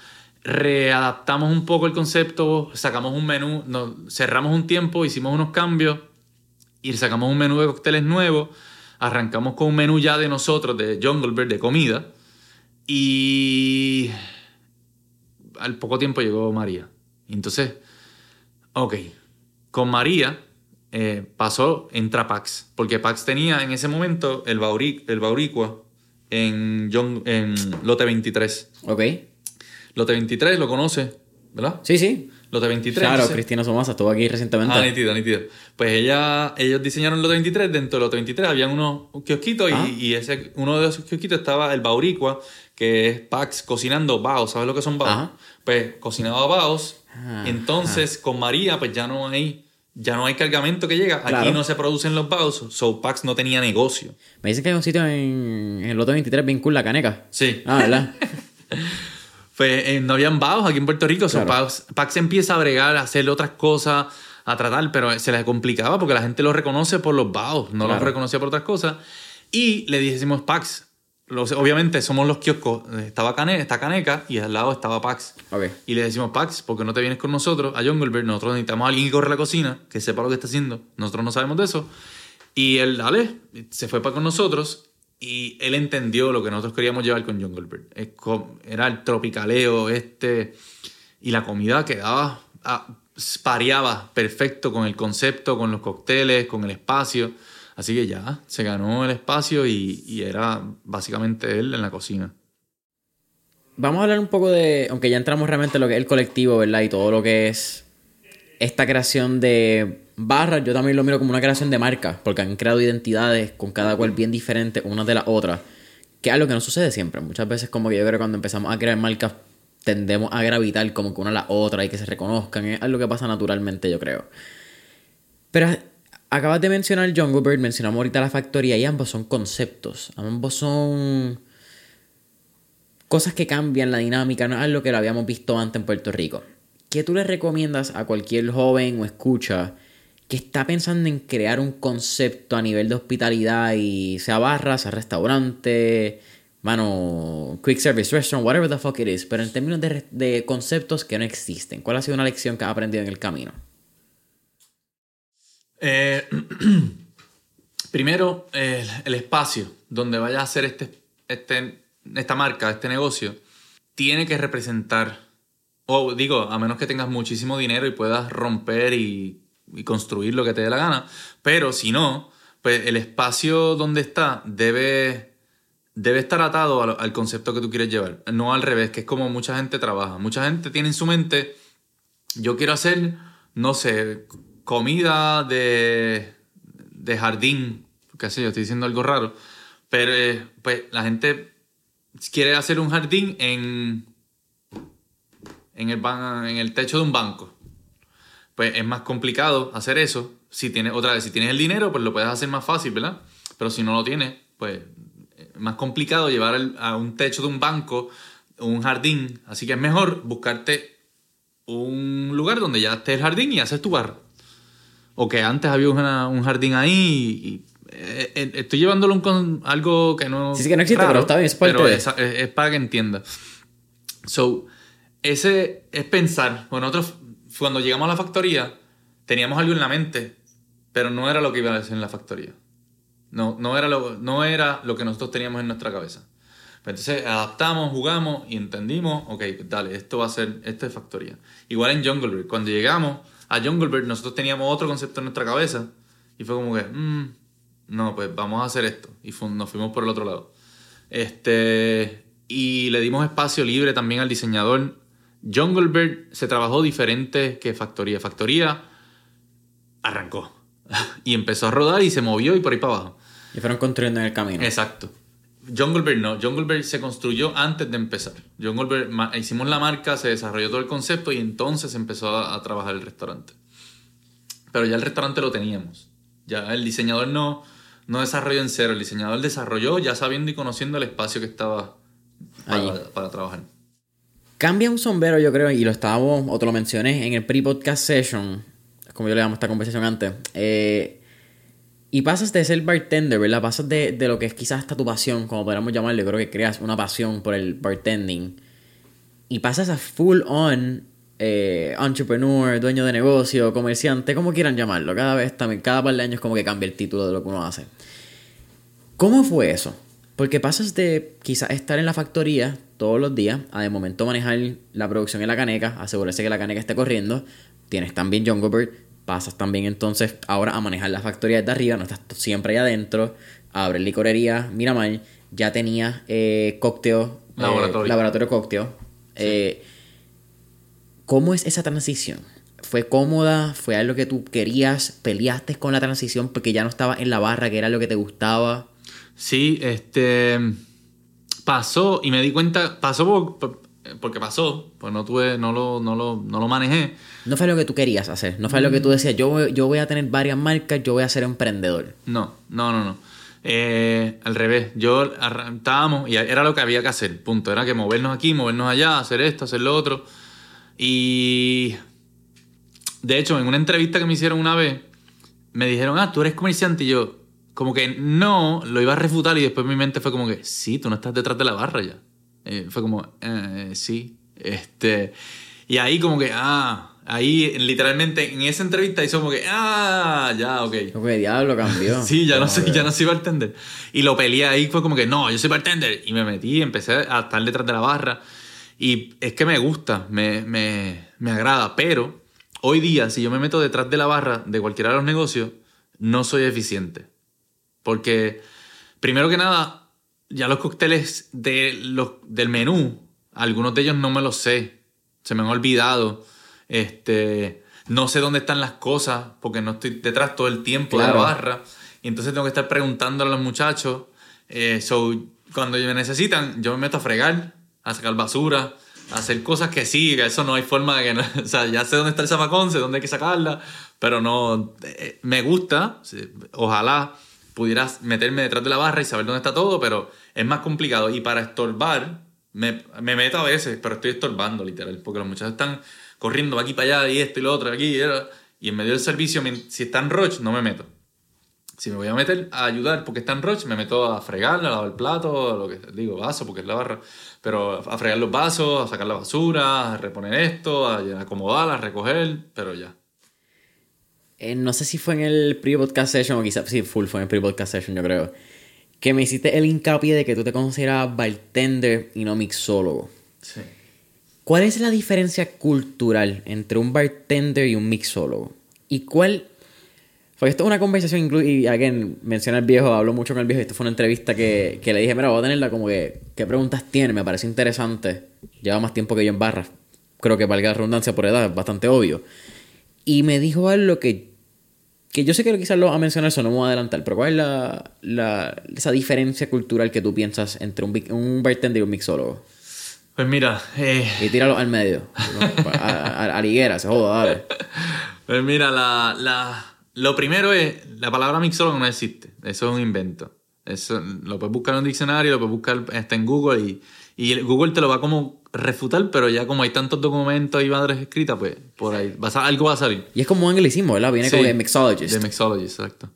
readaptamos un poco el concepto, sacamos un menú, cerramos un tiempo, hicimos unos cambios y sacamos un menú de cócteles nuevo. Arrancamos con un menú ya de nosotros, de Jungle Bird, de comida. Y al poco tiempo llegó María. Entonces, ok, con María eh, pasó, entra Pax, porque Pax tenía en ese momento el, Bauri- el Bauricua en, John- en Lote 23. Ok. Lote 23 lo conoce, ¿verdad? Sí, sí. Lote 23. Claro, Cristina Somasa estuvo aquí recientemente. Ah, nítido, nítido. Pues ella, ellos diseñaron Lote 23, dentro del Lote 23 habían unos kiosquitos Ah. y, y ese, uno de esos kiosquitos estaba el Bauricua, que es Pax cocinando baos. ¿Sabes lo que son baos? Pues cocinaba baos. Ah, Entonces, con María, pues ya no hay, ya no hay cargamento que llega. Claro. Aquí no se producen los baos, so Pax no tenía negocio. Me dicen que hay un sitio en, en el lote 23 bien cool, la caneca. Sí. Ah, ¿verdad? Pues eh, no habían baos aquí en Puerto Rico. so Claro. Pax, Pax empieza a bregar, a hacerle otras cosas, a tratar, pero se les complicaba porque la gente lo reconoce por los baos, no los Claro. reconocía por otras cosas. Y le dijimos Pax. Los- obviamente somos los kioscos. Estaba Cane, está Caneca y al lado estaba Pax. Y le decimos, Pax, ¿por qué no te vienes con nosotros a Jungle Bird? Nosotros necesitamos a alguien que corre la cocina, que sepa lo que está haciendo. Nosotros no sabemos de eso. Y él, dale, se fue para con nosotros y él entendió lo que nosotros queríamos llevar con Jungle Bird. Es co- Era el tropicaleo este y la comida quedaba, ah, pareaba perfecto con el concepto, con los cócteles, con el espacio. Así que ya, se ganó el espacio y, era básicamente él en la cocina. Vamos a hablar un poco de, aunque ya entramos realmente en lo que es el colectivo, ¿verdad? Y todo lo que es esta creación de barras, yo también lo miro como una creación de marcas, porque han creado identidades con cada cual bien diferentes unas de las otras, que es algo que no sucede siempre. Muchas veces como que yo creo que cuando empezamos a crear marcas tendemos a gravitar como que una a la otra y que se reconozcan, es algo que pasa naturalmente, yo creo. Pero acabas de mencionar Jungle Bird, mencionamos ahorita la factoría y ambos son conceptos, ambos son cosas que cambian la dinámica, no es algo que lo habíamos visto antes en Puerto Rico. ¿Qué tú le recomiendas a cualquier joven o escucha que está pensando en crear un concepto a nivel de hospitalidad y sea barra, sea restaurante, mano, quick service restaurant, whatever the fuck it is, pero en términos de, de conceptos que no existen? ¿Cuál ha sido una lección que has aprendido en el camino? Eh, primero, el, espacio donde vayas a hacer este, este, esta marca, este negocio, tiene que representar, o digo, a menos que tengas muchísimo dinero y puedas romper y, construir lo que te dé la gana, pero si no, pues el espacio donde está debe, debe estar atado al, al concepto que tú quieres llevar, no al revés, que es como mucha gente trabaja. Mucha gente tiene en su mente yo quiero hacer, no sé, comida de, de jardín, qué sé yo, estoy diciendo algo raro, pero eh, pues la gente quiere hacer un jardín en, en, el, ban- en el techo de un banco. Pues es más complicado hacer eso. Si tienes, otra vez, si tienes el dinero, pues lo puedes hacer más fácil, ¿verdad? Pero si no lo tienes, pues pues, más complicado llevar a un techo de un banco un jardín. Así que es mejor buscarte un lugar donde ya esté el jardín y haces tu barra. O que antes había un jardín ahí y, eh, eh, estoy llevándolo con algo que no. Sí, sí que no existe, pero está bien, es pero es, para que entienda. So, ese es pensar. Bueno, nosotros, cuando llegamos a la factoría, teníamos algo en la mente, pero no era lo que iba a decir en la factoría. No, no, era lo, no era lo que nosotros teníamos en nuestra cabeza. Pues entonces adaptamos, jugamos y entendimos, ok, dale, esto va a ser, esto es factoría. Igual en Jungle cuando llegamos a Jungle nosotros teníamos otro concepto en nuestra cabeza y fue como que, mmm, no, pues vamos a hacer esto. Y nos fuimos por el otro lado. Este, y le dimos espacio libre también al diseñador. Jungle se trabajó diferente que Factoría. Factoría arrancó y empezó a rodar y se movió y por ahí para abajo. Y fueron construyendo en el camino. Exacto. Jungle no, Jungle se construyó antes de empezar. Jungle hicimos la marca, se desarrolló todo el concepto y entonces empezó a, a trabajar el restaurante. Pero ya el restaurante lo teníamos. Ya el diseñador no, no desarrolló en cero, el diseñador desarrolló ya sabiendo y conociendo el espacio que estaba para, trabajar. Cambia un sombrero, yo creo, y lo estábamos, o te lo mencioné en el pre-podcast session, como yo le llamo esta conversación antes. Eh, y pasas de ser bartender, ¿verdad? Pasas de, de, lo que es quizás hasta tu pasión, como podríamos llamarle. Creo que creas una pasión por el bartending. Y pasas a full on eh, entrepreneur, dueño de negocio, comerciante, como quieran llamarlo. Cada vez también, cada par de años como que cambia el título de lo que uno hace. ¿Cómo fue eso? Porque pasas de quizás estar en la factoría todos los días a de momento manejar la producción en la caneca, asegurarse que la caneca esté corriendo. Tienes también Jungle Bird, pasas también entonces ahora a manejar la factoría desde arriba, no estás siempre ahí adentro. Abres licorería, mira mal, ya tenías eh, cóctel, eh, laboratorio, laboratorio cóctel. Eh, ¿Cómo es esa transición? ¿Fue cómoda? ¿Fue algo que tú querías? ¿Peleaste con la transición porque ya no estaba en la barra, que era lo que te gustaba? Sí, este. Pasó y me di cuenta. Pasó porque pasó, pues no tuve, no lo, no lo, no lo manejé. No fue lo que tú querías hacer, no fue lo que tú decías, yo, yo voy a tener varias marcas, yo voy a ser emprendedor. No, no, no, no. Eh, al revés, yo estábamos y era lo que había que hacer, punto. Era que movernos aquí, movernos allá, hacer esto, hacer lo otro. Y de hecho, en una entrevista que me hicieron una vez, me dijeron, ah, tú eres comerciante. Y yo, como que no, lo iba a refutar y después mi mente fue como que, sí, tú no estás detrás de la barra ya. Eh, fue como, eh, sí. Este, y ahí como que, ah, ahí literalmente en esa entrevista hizo como que, ah, ya, ok. Como que diablo cambió. sí, ya no, sé, ya no soy bartender. Y lo peleé ahí, fue como que, no, yo soy bartender. Y me metí, empecé a estar detrás de la barra. Y es que me gusta, me, me, me agrada, pero hoy día si yo me meto detrás de la barra de cualquiera de los negocios, no soy eficiente. Porque, primero que nada, ya los cócteles de los, del menú, algunos de ellos no me los sé, se me han olvidado. Este, no sé dónde están las cosas porque no estoy detrás todo el tiempo de la barra. Y entonces tengo que estar preguntando a los muchachos. Eh, cuando me necesitan, yo me meto a fregar a sacar basura, a hacer cosas que sí, que eso no hay forma de que no, o sea, ya sé dónde está el zapacón, sé dónde hay que sacarla, pero no, eh, me gusta, ojalá pudieras meterme detrás de la barra y saber dónde está todo, pero es más complicado y para estorbar, me, me meto a veces, pero estoy estorbando literal, porque los muchachos están corriendo aquí para allá y esto y lo otro, aquí y, en medio del servicio, si están roch, no me meto. Si me voy a meter a ayudar porque está en Roche, me meto a fregar, a lavar el plato, lo que digo, vaso, porque es la barra. Pero a fregar los vasos, a sacar la basura, a reponer esto, a acomodar, a recoger, pero ya. Eh, no sé si fue en el pre-podcast session o quizás sí, full fue en el pre-podcast session, yo creo. Que me hiciste el hincapié de que tú te consideras bartender y no mixólogo. Sí. ¿Cuál es la diferencia cultural entre un bartender y un mixólogo? ¿Y cuál porque esto es una conversación, y again, menciona el viejo, hablo mucho con el viejo, y esto fue una entrevista que, que le dije, mira, voy a tenerla como que, ¿qué preguntas tiene? Me parece interesante. Lleva más tiempo que yo en barras. Creo que valga la redundancia por edad, bastante obvio. Y me dijo algo que, que yo sé que quizás lo va a mencionar, eso no me voy a adelantar, pero ¿cuál es la, la, esa diferencia cultural que tú piensas entre un, un bartender y un mixólogo? Pues mira, eh... Y tíralo al medio. a, a, a, se joda, dale. Pues mira, la, la, lo primero es, la palabra mixólogo no existe, eso es un invento. Eso lo puedes buscar en un diccionario, lo puedes buscar está en Google y, y Google te lo va como refutar, pero ya como hay tantos documentos y madres escritas, pues por ahí va a algo va a salir. Y es como un anglicismo, ¿verdad? Viene Sí, como de mixologist. De mixologist, exacto.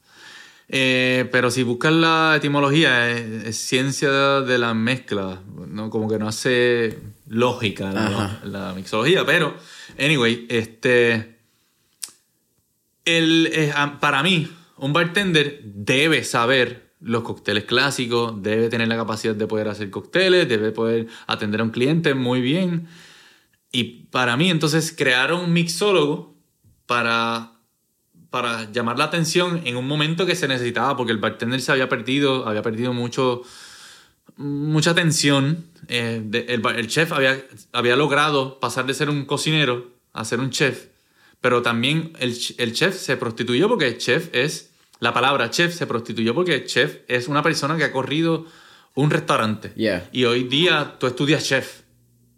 Eh, pero si buscas la etimología, es, es ciencia de la mezcla, ¿no? Como que no hace lógica la, mixología, pero, anyway, este... El, eh, para mí, un bartender debe saber los cócteles clásicos, debe tener la capacidad de poder hacer cócteles, debe poder atender a un cliente muy bien. Y para mí, entonces, crear un mixólogo para, para llamar la atención en un momento que se necesitaba, porque el bartender se había perdido, había perdido mucho, mucha atención. Eh, de- el, chef había, había logrado pasar de ser un cocinero a ser un chef, pero también el, el chef se prostituyó porque el chef es, la palabra chef se prostituyó porque el chef es una persona que ha corrido un restaurante. Yeah. Y hoy día tú estudias chef.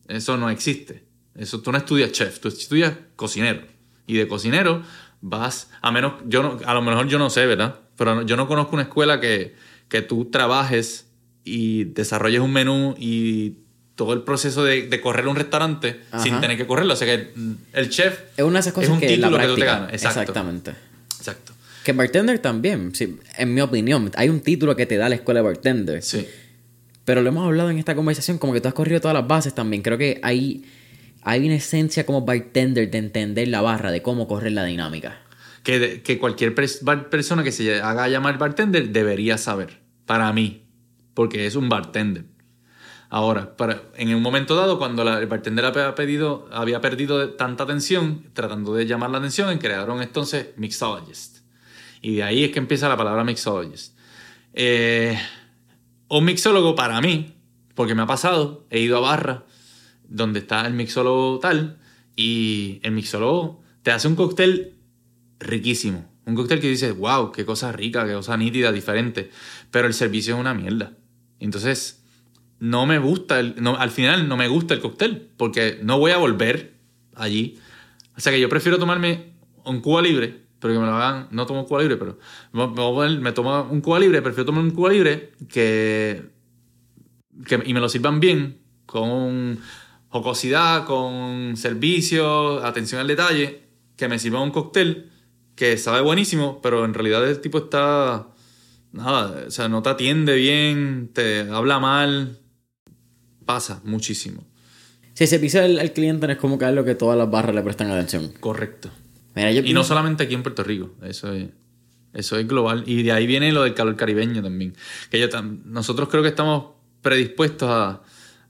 Eso no existe. Eso tú no estudias chef, tú estudias cocinero. Y de cocinero vas, a menos, yo no, a lo mejor yo no sé, ¿verdad? Pero no- yo no conozco una escuela que, que tú trabajes y desarrolles un menú y todo el proceso de, de correr un restaurante Ajá. sin tener que correrlo. O sea que el chef Es una de esas cosas un que la título que tú te ganas. Exacto. Exactamente. Exacto. Que bartender también, sí, en mi opinión, hay un título que te da la escuela de bartender. Sí. Pero lo hemos hablado en esta conversación, como que tú has corrido todas las bases también. Creo que hay, hay una esencia como bartender de entender la barra, de cómo correr la dinámica. que, cualquier persona que se haga llamar bartender debería saber, para mí, porque es un bartender. Ahora, en un momento dado, cuando la- el bartender había, perdido tanta atención, tratando de llamar la atención, crearon entonces mixologist. Y de ahí es que empieza la palabra mixologist. Eh, un mixólogo para mí, porque me ha pasado, he ido a barra donde está el mixólogo tal, y el mixólogo te hace un cóctel riquísimo. Un cóctel que dices, wow, qué cosa rica, qué cosa nítida, diferente. Pero el servicio es una mierda. Entonces, no me gusta, el- no, al final no me gusta el cóctel, porque no voy a volver allí. O sea que yo prefiero tomarme un Cuba libre, pero que me lo hagan, no tomo Cuba libre, pero me, tomo un Cuba libre, prefiero tomar un Cuba libre que, que y me lo sirvan bien, con jocosidad, con servicio, atención al detalle, que me sirva un cóctel que sabe buenísimo, pero en realidad el tipo está nada, o sea, no te atiende bien, te habla mal, pasa muchísimo. Si se pisa al, al cliente no es como que es lo que todas las barras le prestan atención. Correcto. Mira, yo Y no solamente aquí en Puerto Rico, eso es, eso es global. Y de ahí viene lo del calor caribeño también. Que yo nosotros creo que estamos predispuestos a,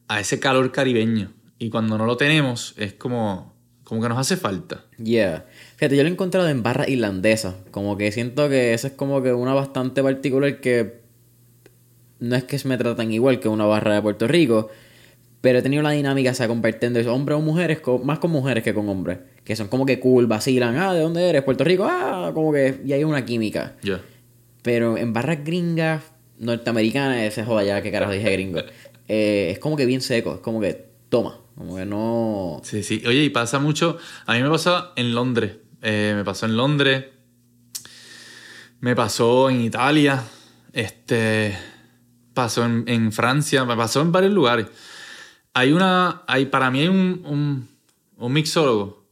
a ese calor caribeño. Y cuando no lo tenemos, es como, como que nos hace falta. Yeah. Fíjate, yo lo he encontrado en barras irlandesas. Como que siento que esa es como que una bastante particular que no es que me tratan igual que una barra de Puerto Rico, pero he tenido la dinámica, o sea, con bartenders, hombres o mujeres, más con mujeres que con hombres, que son como que cool, vacilan, ah, ¿de dónde eres? Puerto Rico, ah, como que, y hay una química. Ya. Pero en barras gringas, norteamericanas, ese joda ya, que carajo dije gringo, eh, es como que bien seco, es como que toma, como que no... Sí, sí. Oye, y pasa mucho. A mí me pasó en Londres. Eh, me pasó en Londres. Me pasó en Italia. Este. Pasó en, en Francia. Me pasó en varios lugares. Hay una. Hay, para mí hay un, un, mixólogo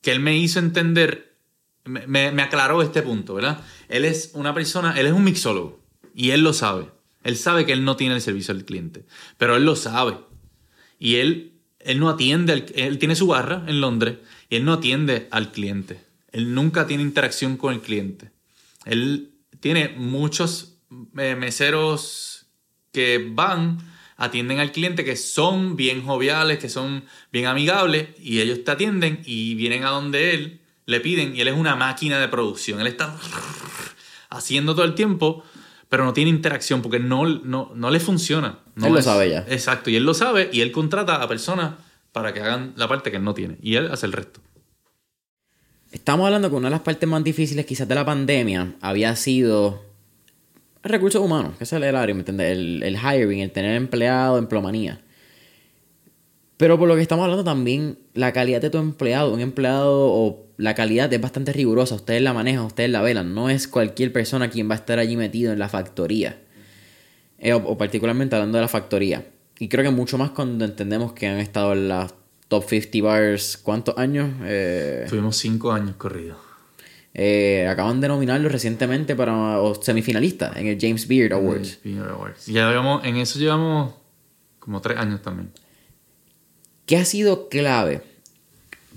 que él me hizo entender. Me, me- me aclaró este punto, ¿verdad? Él es una persona. Él es un mixólogo. Y él lo sabe. Él sabe que él no tiene el servicio al cliente. Pero él lo sabe. Y él, él no atiende, al- él tiene su barra en Londres y él no atiende al cliente. Él nunca tiene interacción con el cliente. Él tiene muchos eh, meseros que van, atienden al cliente, que son bien joviales, que son bien amigables, y ellos te atienden y vienen a donde él, le piden, y él es una máquina de producción. Él está haciendo todo el tiempo, pero no tiene interacción porque no, no, no le funciona. No Él lo es- sabe ya. Exacto, y él lo sabe y él contrata a personas para que hagan la parte que él no tiene y él hace el resto. Estamos hablando que una de las partes más difíciles quizás de la pandemia había sido recursos humanos, que es el área, ¿me entiendes? El, el hiring, el tener empleado, empleomanía. Pero por lo que estamos hablando también, la calidad de tu empleado, un empleado o la calidad es bastante rigurosa. Ustedes la manejan, ustedes la velan. No es cualquier persona quien va a estar allí metido en la factoría. Eh, o, o particularmente hablando de la factoría. Y creo que mucho más cuando entendemos que han estado en las top 50 bars. ¿Cuántos años? Eh, Tuvimos cinco años corridos. eh, acaban de nominarlo recientemente para o semifinalista en el James Beard Awards. Ya llevamos, en eso llevamos como tres años también. ¿Qué ha sido clave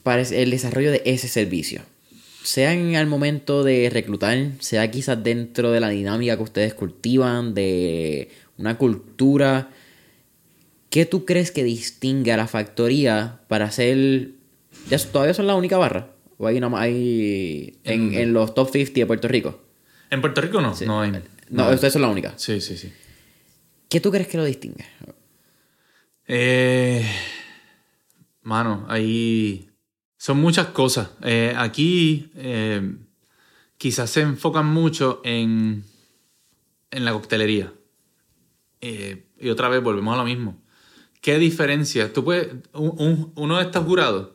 para el desarrollo de ese servicio? Sea en el momento de reclutar, sea quizás dentro de la dinámica que ustedes cultivan, de una cultura. ¿Qué tú crees que distingue a la factoría para ser... ¿Ya todavía son la única barra? ¿O hay una más ahí en, en los top 50 de Puerto Rico? ¿En Puerto Rico no? No hay. No, ustedes son la única. Sí, sí, sí. ¿Qué tú crees que lo distingue? Eh, mano, ahí son muchas cosas. Eh, aquí eh, quizás se enfocan mucho en, en la coctelería. Eh, y otra vez volvemos a lo mismo. ¿Qué diferencia? Tú puedes, un- un- uno de estos jurados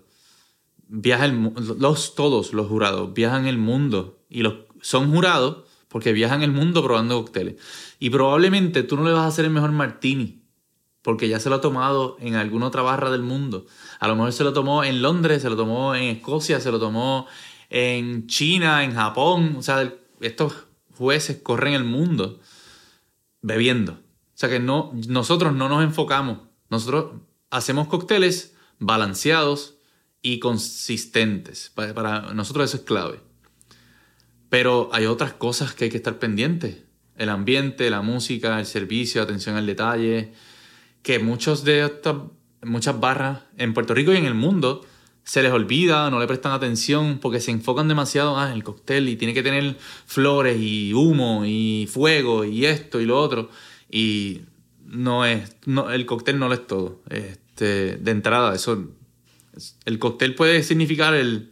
viaja el, los todos los jurados viajan el mundo y los son jurados porque viajan el mundo probando cócteles. Y probablemente tú no le vas a hacer el mejor martini porque ya se lo ha tomado en alguna otra barra del mundo. A lo mejor se lo tomó en Londres, se lo tomó en Escocia, se lo tomó en China, en Japón. O sea, estos jueces corren el mundo bebiendo. O sea que no, nosotros no nos enfocamos. Nosotros hacemos cócteles balanceados y consistentes. Para, para nosotros eso es clave. Pero hay otras cosas que hay que estar pendientes. El ambiente, la música, el servicio, atención al detalle. Que muchos de estas, muchas barras en Puerto Rico y en el mundo se les olvida, no le prestan atención porque se enfocan demasiado ah, en el cóctel y tiene que tener flores y humo y fuego y esto y lo otro. Y no es, no, el cóctel no lo es todo. Este, de entrada, eso, el cóctel puede significar el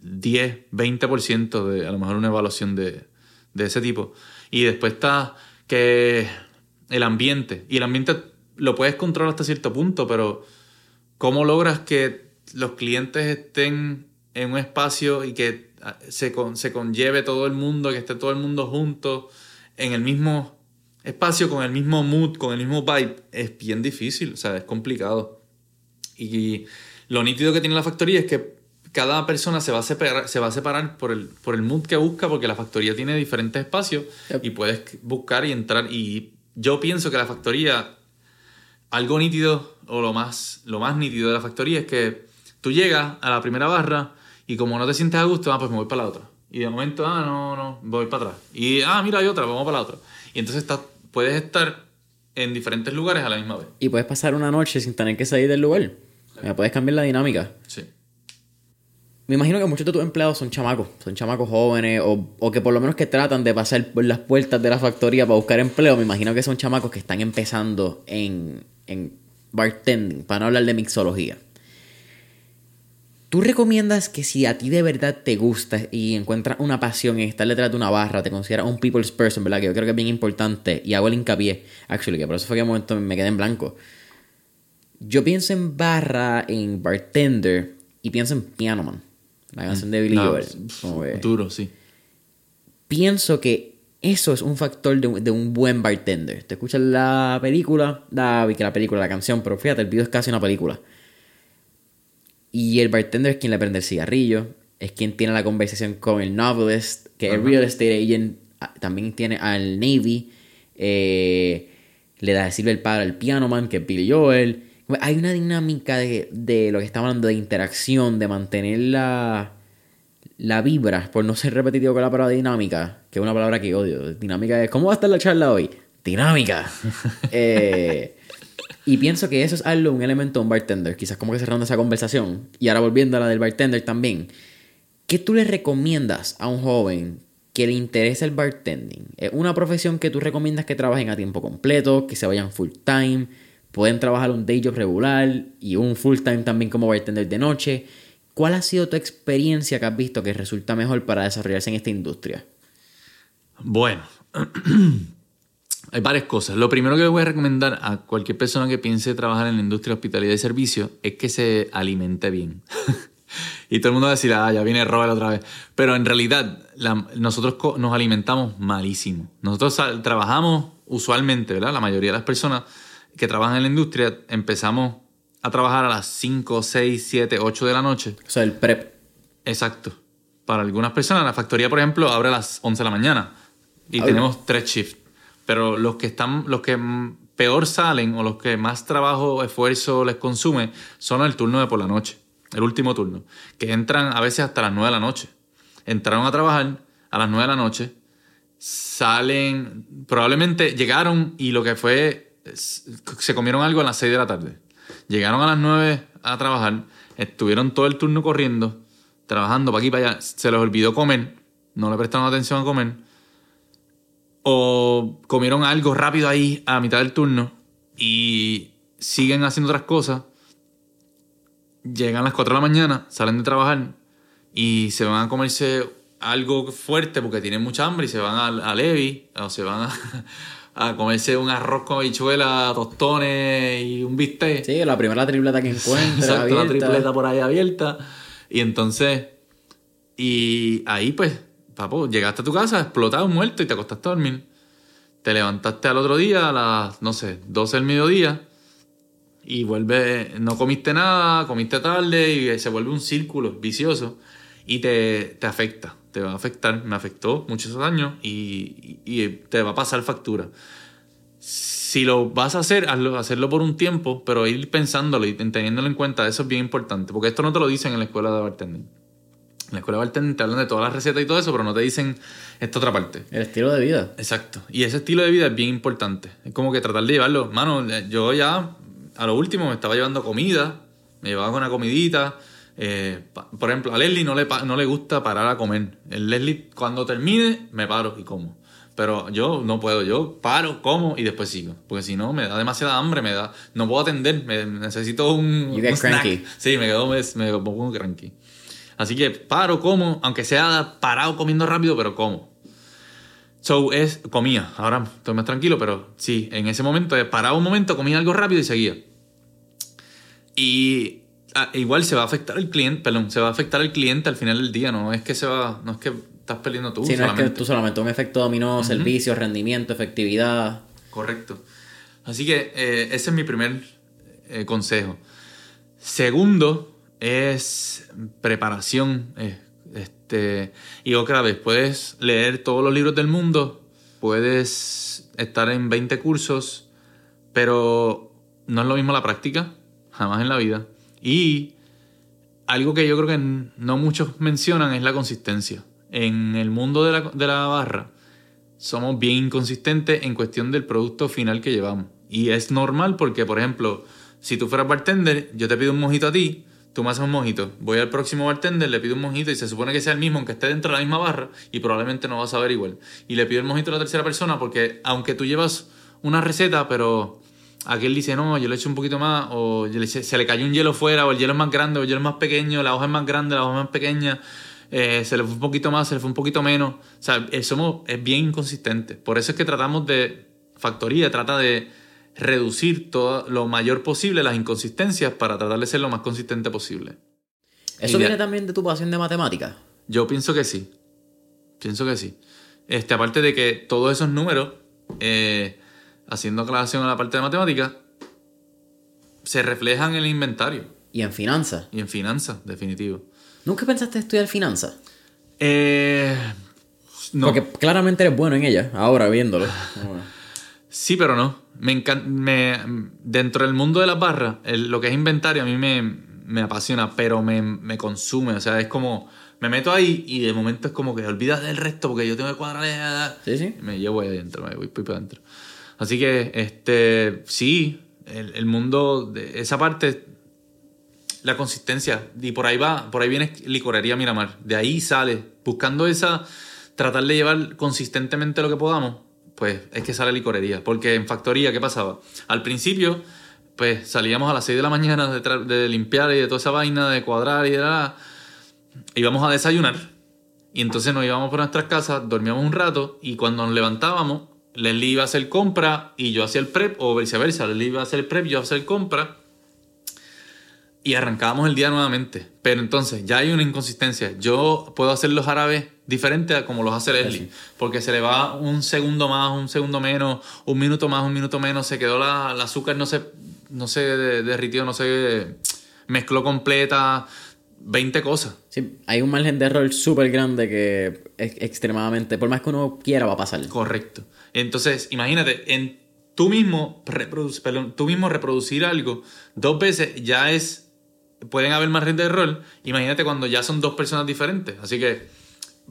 10, 20% de a lo mejor una evaluación de, de ese tipo. Y después está que el ambiente. Y el ambiente lo puedes controlar hasta cierto punto, pero ¿cómo logras que los clientes estén en un espacio y que ah, se, con- se conlleve todo el mundo, que esté todo el mundo junto en el mismo espacio, con el mismo mood, con el mismo vibe? Es bien difícil, o sea, es complicado. Y lo nítido que tiene la factoría es que cada persona se va a separar, se va a separar por, el, por el mood que busca, porque la factoría tiene diferentes espacios Yep. y puedes buscar y entrar. Y yo pienso que la factoría, algo nítido, o lo más, lo más nítido de la factoría es que tú llegas a la primera barra y como no te sientes a gusto, ah, pues me voy para la otra. Y de momento, ah, no, no, voy para atrás. Y, ah, mira, hay otra, vamos para la otra. Y entonces estás, puedes estar en diferentes lugares a la misma vez. Y puedes pasar una noche sin tener que salir del lugar. Ya puedes cambiar la dinámica. Sí. Me imagino que muchos de tus empleados son chamacos, son chamacos jóvenes o, o que por lo menos que tratan de pasar por las puertas de la factoría para buscar empleo. Me imagino que son chamacos que están empezando en, en bartending, para no hablar de mixología. ¿Tú recomiendas que si a ti de verdad te gusta y encuentras una pasión en estar detrás de una barra, te consideras un people's person, ¿verdad? Que yo creo que es bien importante y hago el hincapié, actually, que por eso fue que un momento me quedé en blanco. Yo pienso en barra, en bartender y pienso en Piano Man, la canción de Billy Joel. Duro, sí. pienso que eso es un factor de, un- de un buen bartender. Te escuchas la película, la, que la película, la canción, pero fíjate, el video es casi una película. Y el bartender es quien le prende el cigarrillo, es quien tiene la conversación con el novelist, que el Ajá. real estate agent ah, también tiene al Navy, eh, le da sirve el padre al piano man, que es Billy Joel. Hay una dinámica de, de lo que estamos hablando de interacción, de mantener la, la vibra, por no ser repetitivo con la palabra dinámica, que es una palabra que odio. Dinámica es, ¿cómo va a estar la charla hoy? Dinámica. Eh, y pienso que eso es algo, un elemento de un bartender, quizás como que cerrando esa conversación. Y ahora volviendo a la del bartender también. ¿Qué tú le recomiendas a un joven que le interesa el bartending? ¿Es una profesión que tú recomiendas que trabajen a tiempo completo, que se vayan full time? Pueden trabajar un day job regular y un full time también como bartender de noche. ¿Cuál ha sido tu experiencia que has visto que resulta mejor para desarrollarse en esta industria? Bueno, hay varias cosas. Lo primero que le voy a recomendar a cualquier persona que piense trabajar en la industria hospitalaria de servicio es que se alimente bien. y todo el mundo va a decir, ah, ya viene Robert otra vez. Pero en realidad, nosotros nos alimentamos malísimo. Nosotros trabajamos usualmente, ¿verdad? La mayoría de las personas que trabajan en la industria empezamos a trabajar a las 5, 6, 7, 8 de la noche. O sea, el prep. Exacto. Para algunas personas, la factoría, por ejemplo, abre a las 11 de la mañana y tenemos tres shifts. Pero los que están, los que peor salen o los que más trabajo, esfuerzo les consume son el turno de por la noche, el último turno, que entran a veces hasta las 9 de la noche. Entraron a trabajar a las 9 de la noche, salen, probablemente llegaron y lo que fue, se comieron algo a las 6 de la tarde. Llegaron a las 9 a trabajar, estuvieron todo el turno corriendo, trabajando para aquí y para allá, se les olvidó comer, no le prestaron atención a comer, o comieron algo rápido ahí a mitad del turno y siguen haciendo otras cosas, llegan a las 4 de la mañana, salen de trabajar y se van a comerse algo fuerte porque tienen mucha hambre y se van al- a, Levi o se van a, a comerse un arroz con habichuela, tostones y un bistec. Sí, la primera tripleta que encuentres. Exacto, la tripleta por ahí abierta. Y entonces, y ahí pues, papo, llegaste a tu casa explotado, muerto y te acostaste a dormir. Te levantaste al otro día a las, no sé, 12 del mediodía y vuelve, no comiste nada, comiste tarde y se vuelve un círculo vicioso y te, te afecta, te va a afectar, me afectó muchos años y, y- y te va a pasar factura. Si lo vas a hacer, hazlo, hacerlo por un tiempo, pero ir pensándolo y teniéndolo en cuenta, eso es bien importante, porque esto no te lo dicen en la escuela de bartending. En la escuela de bartending te hablan de todas las recetas y todo eso, pero no te dicen esta otra parte. El estilo de vida. Exacto. Y ese estilo de vida es bien importante. Es como que tratar de llevarlo. Mano, yo ya a lo último me estaba llevando comida, me llevaba con una comidita. Eh, por ejemplo, a Leslie no le, no le gusta parar a comer. El Leslie, cuando termine, me paro y como. Pero yo no puedo, yo paro, como y después sigo. Porque si no, me da demasiada hambre, me da. No puedo atender, me, necesito un. Un snack. cranky. Sí, me quedo, me, me pongo cranky. Así que paro, como, aunque sea parado comiendo rápido, pero como. So, es, comía. Ahora estoy más tranquilo, pero sí, en ese momento, eh, paraba un momento, comía algo rápido y seguía. Y ah, igual se va a afectar el cliente, perdón, se va a afectar el cliente al final del día, no es que se va, no es que estás perdiendo tú Sí, no es que tú solamente un efecto dominó, servicio, rendimiento, efectividad. Correcto. Así que eh, ese es mi primer eh, consejo. Segundo es preparación. eh, este, y otra vez, puedes leer todos los libros del mundo, puedes estar en 20 cursos, pero no es lo mismo la práctica, jamás en la vida. Y algo que yo creo que no muchos mencionan es la consistencia. En el mundo de la, de la barra, somos bien inconsistentes en cuestión del producto final que llevamos. Y es normal porque, por ejemplo, si tú fueras bartender, yo te pido un mojito a ti, tú me haces un mojito. Voy al próximo bartender, le pido un mojito y se supone que sea el mismo, aunque esté dentro de la misma barra, y probablemente no vas a ver igual. Y le pido el mojito a la tercera persona porque, aunque tú llevas una receta, pero aquel dice, no, yo le echo un poquito más, o se le cayó un hielo fuera, o el hielo es más grande, o el hielo es más pequeño, la hoja es más grande, la hoja es más pequeña, eh, se le fue un poquito más, se le fue un poquito menos. O sea, eh, somos, es bien inconsistente. Por eso es que tratamos de, factoría trata de reducir todo lo mayor posible las inconsistencias para tratar de ser lo más consistente posible. ¿Eso viene también de tu pasión de matemáticas? Yo pienso que sí. Pienso que sí. Este, aparte de que todos esos números, eh, haciendo aclaración a la parte de matemáticas, se reflejan en el inventario Y en finanzas. y en finanzas, definitivo. ¿Nunca pensaste estudiar finanzas? Eh, no. Porque claramente eres bueno en ella, ahora viéndolo. Sí, pero no. Me encanta. Me, dentro del mundo de las barras, el- lo que es inventario a mí me, me apasiona, pero me, me consume. O sea, es como. Me meto ahí y de momento es como que olvidas del resto porque yo tengo que cuadrar. Sí, sí. Me llevo ahí adentro, me voy, voy para adentro. Así que, este. Sí, el, el mundo. De esa parte. La consistencia. Y por ahí va. Por ahí viene licorería Miramar. De ahí sale. Buscando esa. Tratar de llevar consistentemente lo que podamos pues es que sale licorería. Porque en factoría, ¿qué pasaba? Al principio, pues salíamos a las 6 de la mañana de, de limpiar y de toda esa vaina, de cuadrar y de la... Íbamos a desayunar y entonces nos íbamos por nuestras casas, dormíamos un rato y cuando nos levantábamos, Leslie iba a hacer compra y yo hacía el prep, o viceversa, Leslie iba a hacer el prep y yo a hacer compra. y arrancábamos el día nuevamente. Pero entonces ya hay una inconsistencia. Yo puedo hacer los árabes diferentes a como los hace Leslie. Porque se le va un segundo más, un segundo menos, un minuto más, un minuto menos. Se quedó la, el azúcar, no se, no se derritió, no se mezcló completa. 20 cosas. Sí, hay un margen de error súper grande que es extremadamente, por más que uno quiera, va a pasar. Correcto. Entonces, imagínate, en tú mismo, reproducir algo dos veces ya es pueden haber margen de error. Imagínate cuando ya son dos personas diferentes. Así que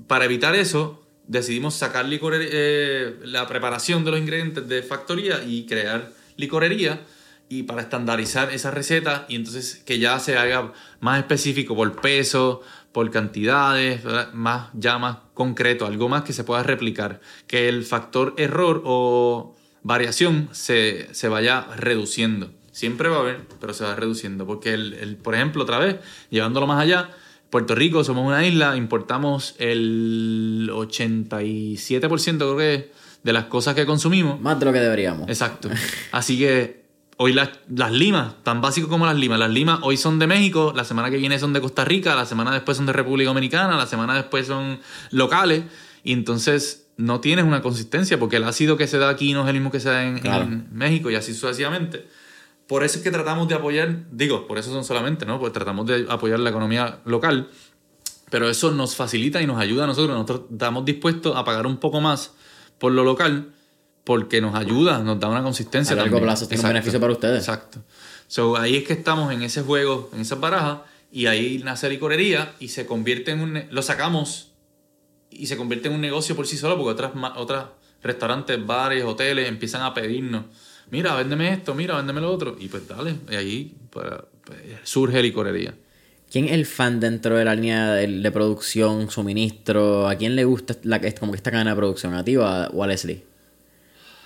para evitar eso, decidimos sacar eh, la preparación de los ingredientes de factoría y crear licorería y para estandarizar esa receta y entonces que ya se haga más específico por peso, por cantidades, más ya más concreto, algo más que se pueda replicar, que el factor error o variación se, se vaya reduciendo. Siempre va a haber, pero se va reduciendo. Porque, el, por ejemplo, otra vez, llevándolo más allá, Puerto Rico somos una isla, importamos el 87% creo que de las cosas que consumimos. Más de lo que deberíamos. Exacto. Así que hoy las, las limas, tan básico como las limas, las limas hoy son de México, la semana que viene son de Costa Rica, la semana después son de República Dominicana, la semana después son locales. Y entonces no tienes una consistencia porque el ácido que se da aquí no es el mismo que se da en, en México y así sucesivamente. Por eso es que tratamos de apoyar, digo, por eso son solamente, ¿no? Pues tratamos de apoyar la economía local, pero eso nos facilita y nos ayuda a nosotros. Nosotros estamos dispuestos a pagar un poco más por lo local porque nos ayuda, nos da una consistencia. A largo plazo tiene un beneficio para ustedes. Exacto. So, ahí es que estamos en ese juego, en esa baraja, y ahí nace licorería y se convierte en un... Lo sacamos y se convierte en un negocio por sí solo porque otras, otras restaurantes, bares, hoteles empiezan a pedirnos mira, véndeme esto, mira, véndeme lo otro. Y pues dale, y ahí pues, pues, surge licorería. ¿Quién es el fan dentro de la línea de, producción, suministro? ¿A quién le gusta la, como que esta cadena de producción? ¿A ti o a, Leslie?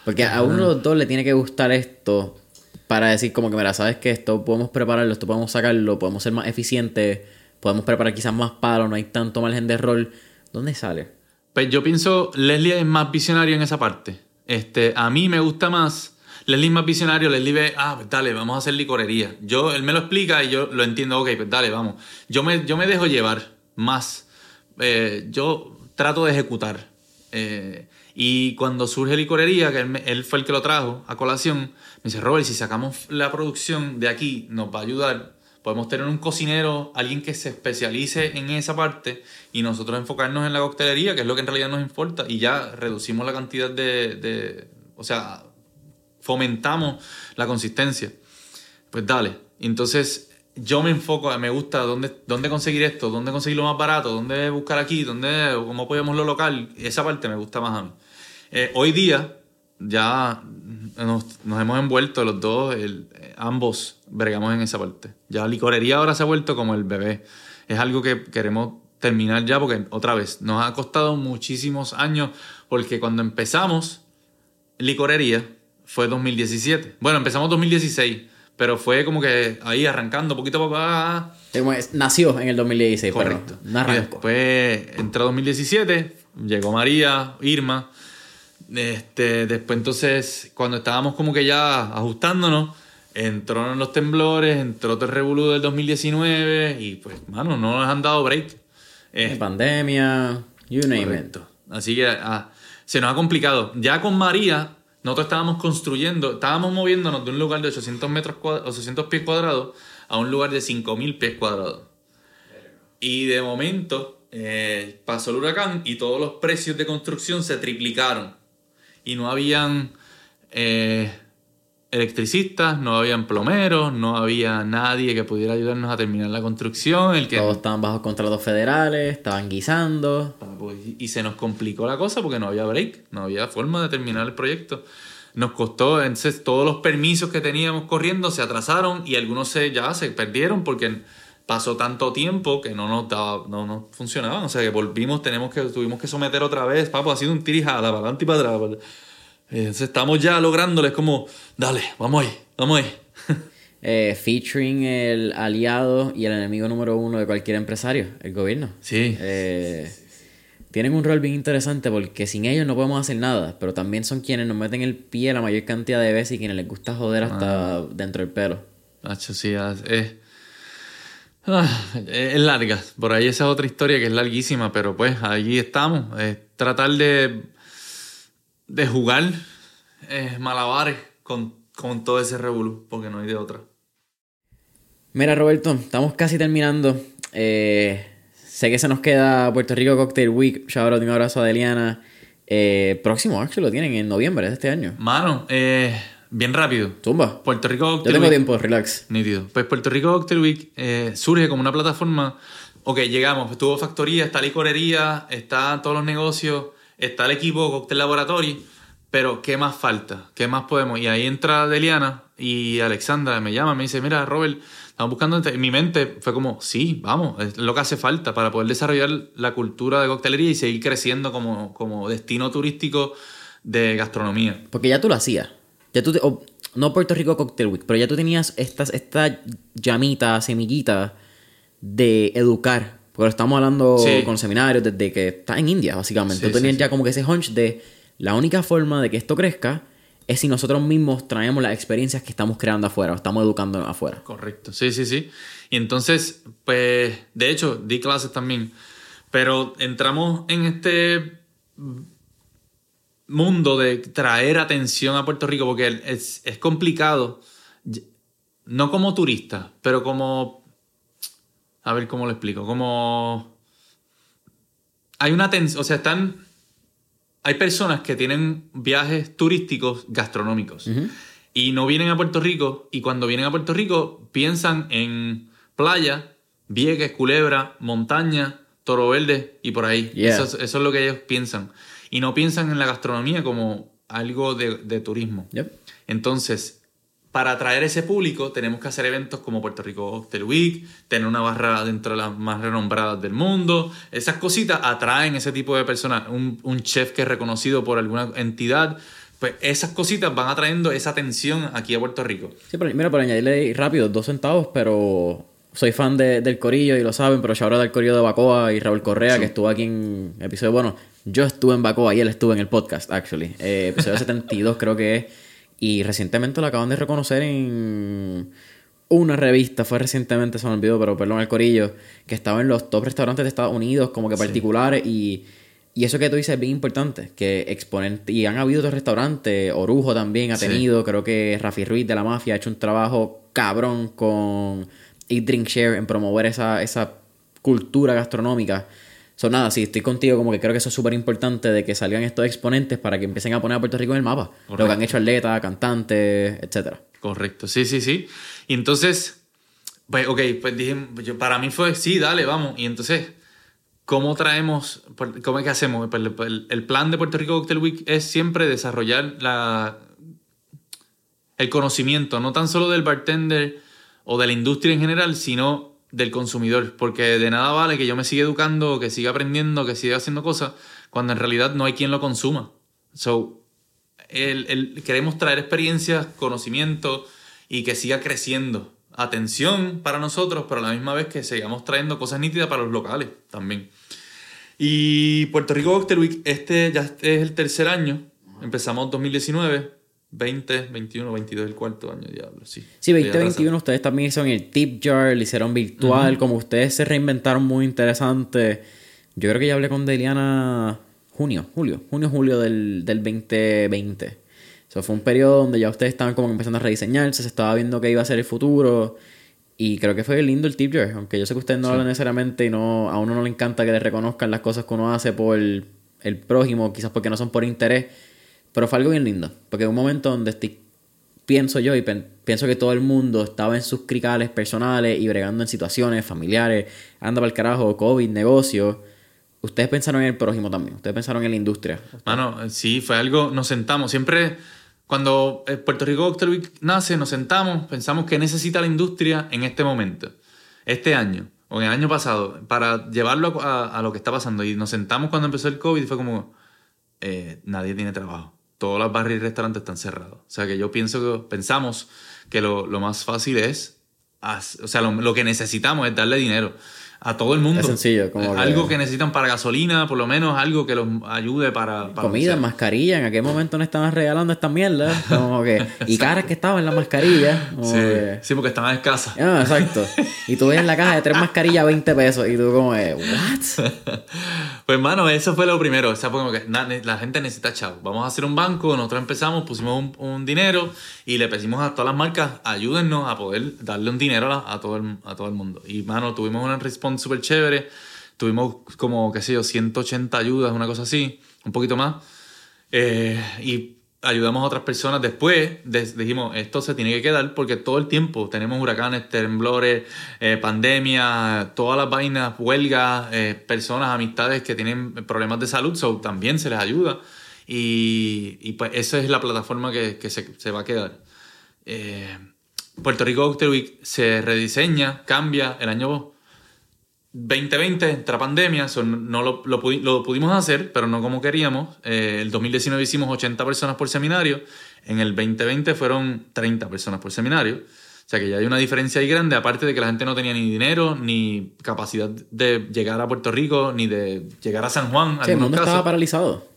Porque a uno de los dos le tiene que gustar esto para decir como que, mira, sabes que esto podemos prepararlo, esto podemos sacarlo, podemos ser más eficientes, podemos preparar quizás más palo, no hay tanto margen de error. ¿Dónde sale? Pues yo pienso, Leslie es más visionario en esa parte. Este, a mí me gusta más Leslie es más visionario, Leslie ve, ah, pues dale, vamos a hacer licorería. Yo, él me lo explica y yo lo entiendo, ok, pues dale, vamos. Yo me, yo me dejo llevar más. Eh, yo trato de ejecutar. Eh, y cuando surge licorería, que él, fue el que lo trajo a colación, me dice, Robert, si sacamos la producción de aquí, nos va a ayudar. Podemos tener un cocinero, alguien que se especialice en esa parte y nosotros enfocarnos en la coctelería, que es lo que en realidad nos importa, y ya reducimos la cantidad de, de o sea, fomentamos la consistencia. Pues dale. Entonces yo me enfoco, me gusta dónde, dónde conseguir esto, dónde conseguir lo más barato, dónde buscar aquí, dónde, cómo apoyamos lo local. Esa parte me gusta más a mí. Eh, hoy día ya nos, hemos envuelto los dos, ambos bregamos en esa parte. Ya licorería ahora se ha vuelto como el bebé. Es algo que queremos terminar ya porque otra vez nos ha costado muchísimos años porque cuando empezamos licorería fue 2017. Bueno, empezamos 2016, pero fue como que ahí arrancando poquito a papá. Nació en el 2016, correcto. después entró 2017, llegó María, Irma. Este, después entonces, cuando estábamos como que ya ajustándonos, entraron los temblores, entró el revolú del 2019 y pues, mano, no nos han dado break. Eh, pandemia, you name it. Así que ah, se nos ha complicado. Ya con María nosotros estábamos construyendo, estábamos moviéndonos de un lugar de 800, metros 800 pies cuadrados a un lugar de 5000 pies cuadrados. Y de momento eh, pasó el huracán y todos los precios de construcción se triplicaron. Y no habían eh, electricistas, no habían plomeros, no había nadie que pudiera ayudarnos a terminar la construcción. El que... Todos estaban bajo contratos federales, estaban guisando. Pues, y se nos complicó la cosa porque no había break, no había forma de terminar el proyecto. Nos costó, entonces todos los permisos que teníamos corriendo se atrasaron y algunos se, ya se perdieron porque pasó tanto tiempo que no nos daba, no nos funcionaban. O sea que volvimos, tenemos que, tuvimos que someter otra vez, papo, ha sido un tirijada para adelante y para atrás. Entonces estamos ya lográndoles como, dale, vamos ahí, vamos ahí. Eh, featuring el aliado y el enemigo número uno de cualquier empresario, el gobierno. Sí. Eh, tienen un rol bien interesante porque sin ellos no podemos hacer nada, pero también son quienes nos meten el pie la mayor cantidad de veces y quienes les gusta joder hasta ah. dentro del pelo. Nacho, sí, es, Ah, es larga. Por ahí esa es otra historia que es larguísima, pero pues allí estamos. Es tratar de, de jugar eh, malabares con, con todo ese revolú, porque no hay de otra. Mira, Roberto, estamos casi terminando. Eh, sé que se nos queda Puerto Rico Cocktail Week. Shout out, un abrazo a Deliana. Eh, próximo, actually, lo tienen en noviembre de este año. Mano, eh, bien rápido. Tumba. Puerto Rico Yo Cocktail tengo tiempo, relax. Nítido. Pues Puerto Rico Cocktail Week eh, surge como una plataforma. Ok, llegamos, estuvo factoría, está licorería, está todos los negocios, está el equipo Cocktail Laboratory, pero ¿qué más falta? ¿Qué más podemos? Y ahí entra Deliana y Alexandra me llama, me dice, mira, Robert, estamos buscando... En mi mente fue como, sí, vamos, es lo que hace falta para poder desarrollar la cultura de coctelería y seguir creciendo como, como destino turístico de gastronomía. Porque ya tú lo hacías. Ya tú te- o- no Puerto Rico Cocktail Week, pero ya tú tenías estas, esta llamita, semillita de educar. Porque lo estamos hablando Sí. con seminarios desde que estás en India, básicamente. Sí, tú tenías sí, ya como que ese hunch de la única forma de que esto crezca es si nosotros mismos traemos las experiencias que estamos creando afuera, o estamos educando afuera. Correcto, sí, sí, sí. Y entonces, pues, de hecho, di clases también. Pero entramos en este mundo de traer atención a Puerto Rico porque es, es complicado, no como turista, pero como, a ver cómo lo explico, como... Hay una tensión, o sea, están... Hay personas que tienen viajes turísticos gastronómicos y no vienen a Puerto Rico y cuando vienen a Puerto Rico piensan en playa, Vieques, Culebra, montaña, Toro Verde y por ahí. Yeah. Eso, es- eso es lo que ellos piensan. Y no piensan en la gastronomía como algo de, de turismo. Yep. Entonces, para atraer ese público tenemos que hacer eventos como Puerto Rico Cocktail Week, tener una barra dentro de las más renombradas del mundo. Esas cositas atraen ese tipo de personas. Un, un chef que es reconocido por alguna entidad. Pues esas cositas van atrayendo esa atención aquí a Puerto Rico. Sí, pero mira, por añadirle rápido, dos centavos, pero soy fan de- del Corillo y lo saben, pero ahora del Corillo de Bacoa y Raúl Correa, que estuvo aquí en episodio, bueno, yo estuve en Bacoa y él estuvo en el podcast, actually. Eh, episodio 72 creo que es. Y recientemente lo acaban de reconocer en una revista, fue recientemente, se me olvidó, pero perdón, el Corillo, que estaba en los top restaurantes de Estados Unidos, como que particulares, y, y eso que tú dices es bien importante, que exponente, y han habido otros restaurantes, Orujo también ha Sí. tenido, creo que Rafi Ruiz de la Mafia ha hecho un trabajo cabrón con Eat Drink Share en promover esa, esa cultura gastronómica. So, nada, sí, estoy contigo, como que creo que eso es súper importante de que salgan estos exponentes para que empiecen a poner a Puerto Rico en el mapa. Lo que han hecho atletas, cantantes, etcétera. Correcto, sí, sí, sí. Y entonces, pues, ok, pues dije, yo- para mí fue, sí, dale, vamos. Y entonces, ¿cómo traemos, cómo es que hacemos? Pues, el, el- el plan de Puerto Rico Cocktail Week es siempre desarrollar la, el conocimiento, no tan solo del bartender o de la industria en general, sino del consumidor. Porque de nada vale que yo me siga educando, que siga aprendiendo, que siga haciendo cosas, cuando en realidad no hay quien lo consuma. So, el, queremos traer experiencias, conocimiento y que siga creciendo. Atención para nosotros, pero a la misma vez que sigamos trayendo cosas nítidas para los locales también. Y Puerto Rico Week, este ya es el tercer año. Empezamos 2019, 20, 21, 22, el cuarto año, diablo, sí. Sí, Estoy 2021 ustedes también hicieron el tip jar, lo hicieron virtual, como ustedes se reinventaron muy interesante. Yo creo que ya hablé con Deliana junio, julio, junio, julio del, del 2020. Eso fue un periodo donde ya ustedes estaban como empezando a rediseñarse, se estaba viendo qué iba a ser el futuro. Y creo que fue lindo el tip jar, aunque yo sé que ustedes no hablan necesariamente y no, a uno no le encanta que le reconozcan las cosas que uno hace por el, el prójimo, quizás porque no son por interés. Pero fue algo bien lindo, porque en un momento donde estoy pienso yo y pienso que todo el mundo estaba en sus cricales personales y bregando en situaciones familiares, anda para el carajo, COVID, negocio. Ustedes pensaron en el prójimo también, ustedes pensaron en la industria. Mano, sí, fue algo, nos sentamos. Siempre, cuando eh, Puerto Rico Cocktail Week nace, nos sentamos, pensamos que necesita la industria en este momento, este año, o en el año pasado, para llevarlo a lo que está pasando. Y nos sentamos cuando empezó el COVID y fue como, eh, nadie tiene trabajo. Todos los barrios y restaurantes están cerrados. O sea que yo pienso que, pensamos que lo, lo más fácil es, o sea, lo, lo que necesitamos es darle dinero a todo el mundo. Es sencillo, como que- Algo que necesitan para gasolina, por lo menos algo que los ayude para... para Comida, mascarilla, en aquel momento no estaban regalando esta mierda. Como que, y caras que estaban las mascarillas. Sí, que- sí, porque estaban escasas. Ah, exacto. Y tú ves en la caja de tres mascarillas 20 pesos y tú como, de, ¿what? Pues, mano, eso fue lo primero. O sea, fue como que na- ne- la gente necesita chavo. Vamos a hacer un banco. Nosotros empezamos, pusimos un, un dinero y le pedimos a todas las marcas, ayúdennos a poder darle un dinero a, a todo, el, a todo el mundo. Y, mano, tuvimos una súper chévere. Tuvimos como, qué sé yo, 180 ayudas, una cosa así, un poquito más. Eh, y ayudamos a otras personas. Después des- dijimos, esto se tiene que quedar porque todo el tiempo tenemos huracanes, temblores, eh, pandemia, todas las vainas, huelgas, eh, personas, amistades que tienen problemas de salud, so, también se les ayuda. Y, y pues esa es la plataforma que, que se, se va a quedar. Eh, Puerto Rico Cocktail Week se rediseña, cambia el año 2020 entra pandemia, so no lo, lo pudi- lo pudimos hacer, pero no como queríamos. Eh, el 2019 hicimos 80 personas por seminario, en el 2020 fueron 30 personas por seminario. O sea que ya hay una diferencia ahí grande, aparte de que la gente no tenía ni dinero, ni capacidad de llegar a Puerto Rico, ni de llegar a San Juan. Sí, el mundo casos. estaba paralizado.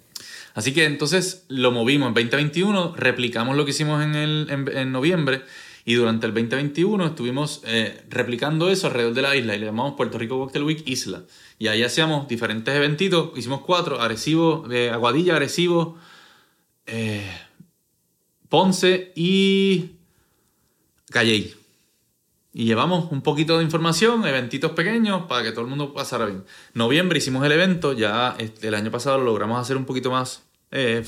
Así que entonces lo movimos en 2021, replicamos lo que hicimos en, el, en, en noviembre y durante el 2021 estuvimos eh, replicando eso alrededor de la isla y le llamamos Puerto Rico Cocktail Week Isla. Y ahí hacíamos diferentes eventitos, hicimos cuatro, Arecibo, eh, Aguadilla, Arecibo, eh, Ponce y Calley. Y llevamos un poquito de información, eventitos pequeños para que todo el mundo pasara bien. Noviembre hicimos el evento, ya este, el año pasado lo logramos hacer un poquito más, eh,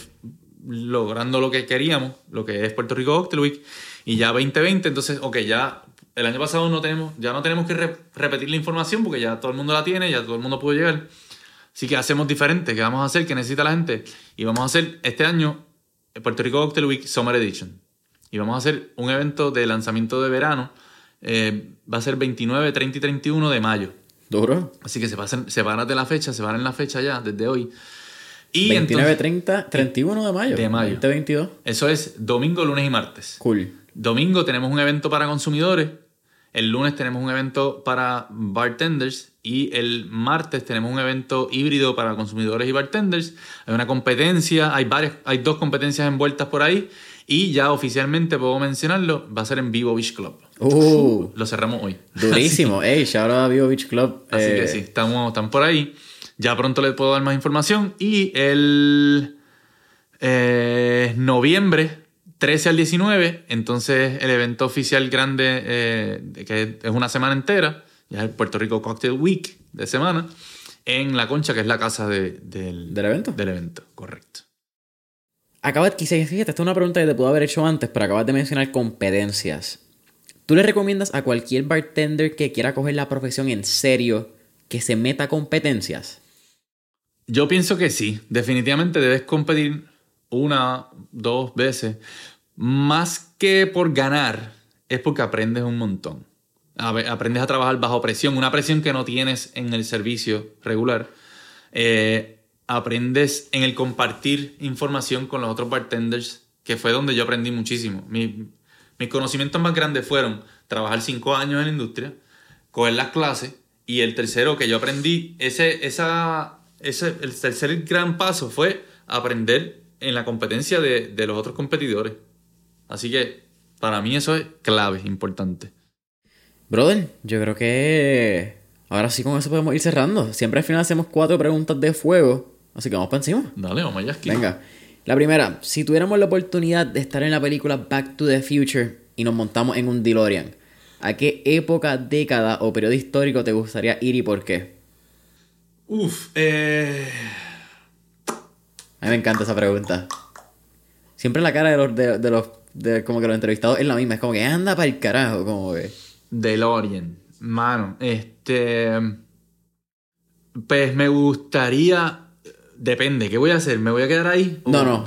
logrando lo que queríamos, lo que es Puerto Rico Cocktail Week. Y ya 2020, entonces, ok, ya el año pasado no tenemos, ya no tenemos que re- repetir la información porque ya todo el mundo la tiene, ya todo el mundo pudo llegar. Así que hacemos diferente, ¿qué vamos a hacer? ¿Qué necesita la gente? Y vamos a hacer este año el Puerto Rico Cocktail Week Summer Edition. Y vamos a hacer un evento de lanzamiento de verano. eh, va a ser 29, 30 y 31 de mayo. Duro. Así que se, pasan, se van de la fecha, se van en la fecha ya, desde hoy. Y 29, entonces, 30, 31 de mayo. De mayo. 2022. eso es domingo, lunes y martes. Cool. Domingo tenemos un evento para consumidores. El lunes tenemos un evento para bartenders. Y el martes tenemos un evento híbrido para consumidores y bartenders. Hay una competencia, hay, varias, hay dos competencias envueltas por ahí. Y ya oficialmente puedo mencionarlo, va a ser en Vivo Beach Club. Uh, Lo cerramos hoy. durísimo. Ey, shout out a Vivo Beach Club. Así Eh, que sí, estamos, están por ahí. Ya pronto les puedo dar más información. Y el eh, noviembre 13 al 19, entonces el evento oficial grande, eh, que es una semana entera, ya es el Puerto Rico Cocktail Week de semana, en La Concha, que es la casa de- del, ¿Del evento? Del evento, correcto. Acabas, quizás, esta es una pregunta que te puedo haber hecho antes, pero acabas de mencionar competencias. ¿Tú le recomiendas a cualquier bartender que quiera coger la profesión en serio que se meta a competencias? Yo pienso que sí, definitivamente debes competir una, dos veces. Más que por ganar, es porque aprendes un montón. A ver, Aprendes a trabajar bajo presión, una presión que no tienes en el servicio regular. Eh, aprendes en el compartir información con los otros bartenders, que fue donde yo aprendí muchísimo. Mi- mis conocimientos más grandes fueron trabajar cinco años en la industria, coger las clases, y el tercero que yo aprendí, ese, esa, ese, el tercer gran paso fue aprender en la competencia de, de los otros competidores. Así que para mí eso es clave, importante. Brother, yo creo que ahora sí con eso podemos ir cerrando. Siempre al final hacemos cuatro preguntas de fuego, así que vamos para encima. Dale, vamos allá, Esquilo. Venga. La primera, si tuviéramos la oportunidad de estar en la película Back to the Future y nos montamos en un DeLorean, ¿a qué época, década o periodo histórico te gustaría ir y por qué? Uf, eh... A mí me encanta esa pregunta. Siempre la cara de los, de, de los, de como que los entrevistados es la misma. Es como que anda para el carajo, como que... DeLorean. Mano, este. Pues me gustaría. Depende, ¿qué voy a hacer? ¿Me voy a quedar ahí? No, ¿O no,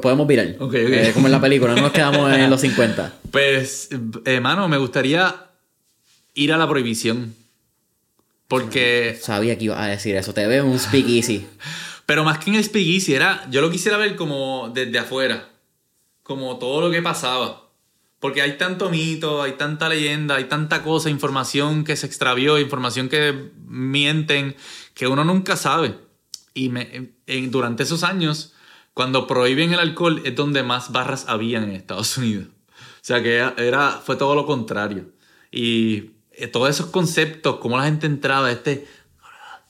podemos virar. Ok, ok. Eh, como en la película, no nos quedamos en los 50. Pues, eh, mano, me gustaría ir a la prohibición. Porque. Sabía que iba a decir eso. Te veo en un speakeasy. Pero más que en el speakeasy, era. Yo lo quisiera ver como desde afuera. Como todo lo que pasaba. Porque hay tanto mito, hay tanta leyenda, hay tanta cosa, información que se extravió, información que mienten, que uno nunca sabe. Y me, en, durante esos años, cuando prohíben el alcohol, es donde más barras habían en Estados Unidos. O sea que era, fue todo lo contrario. Y eh, todos esos conceptos, cómo la gente entraba, este,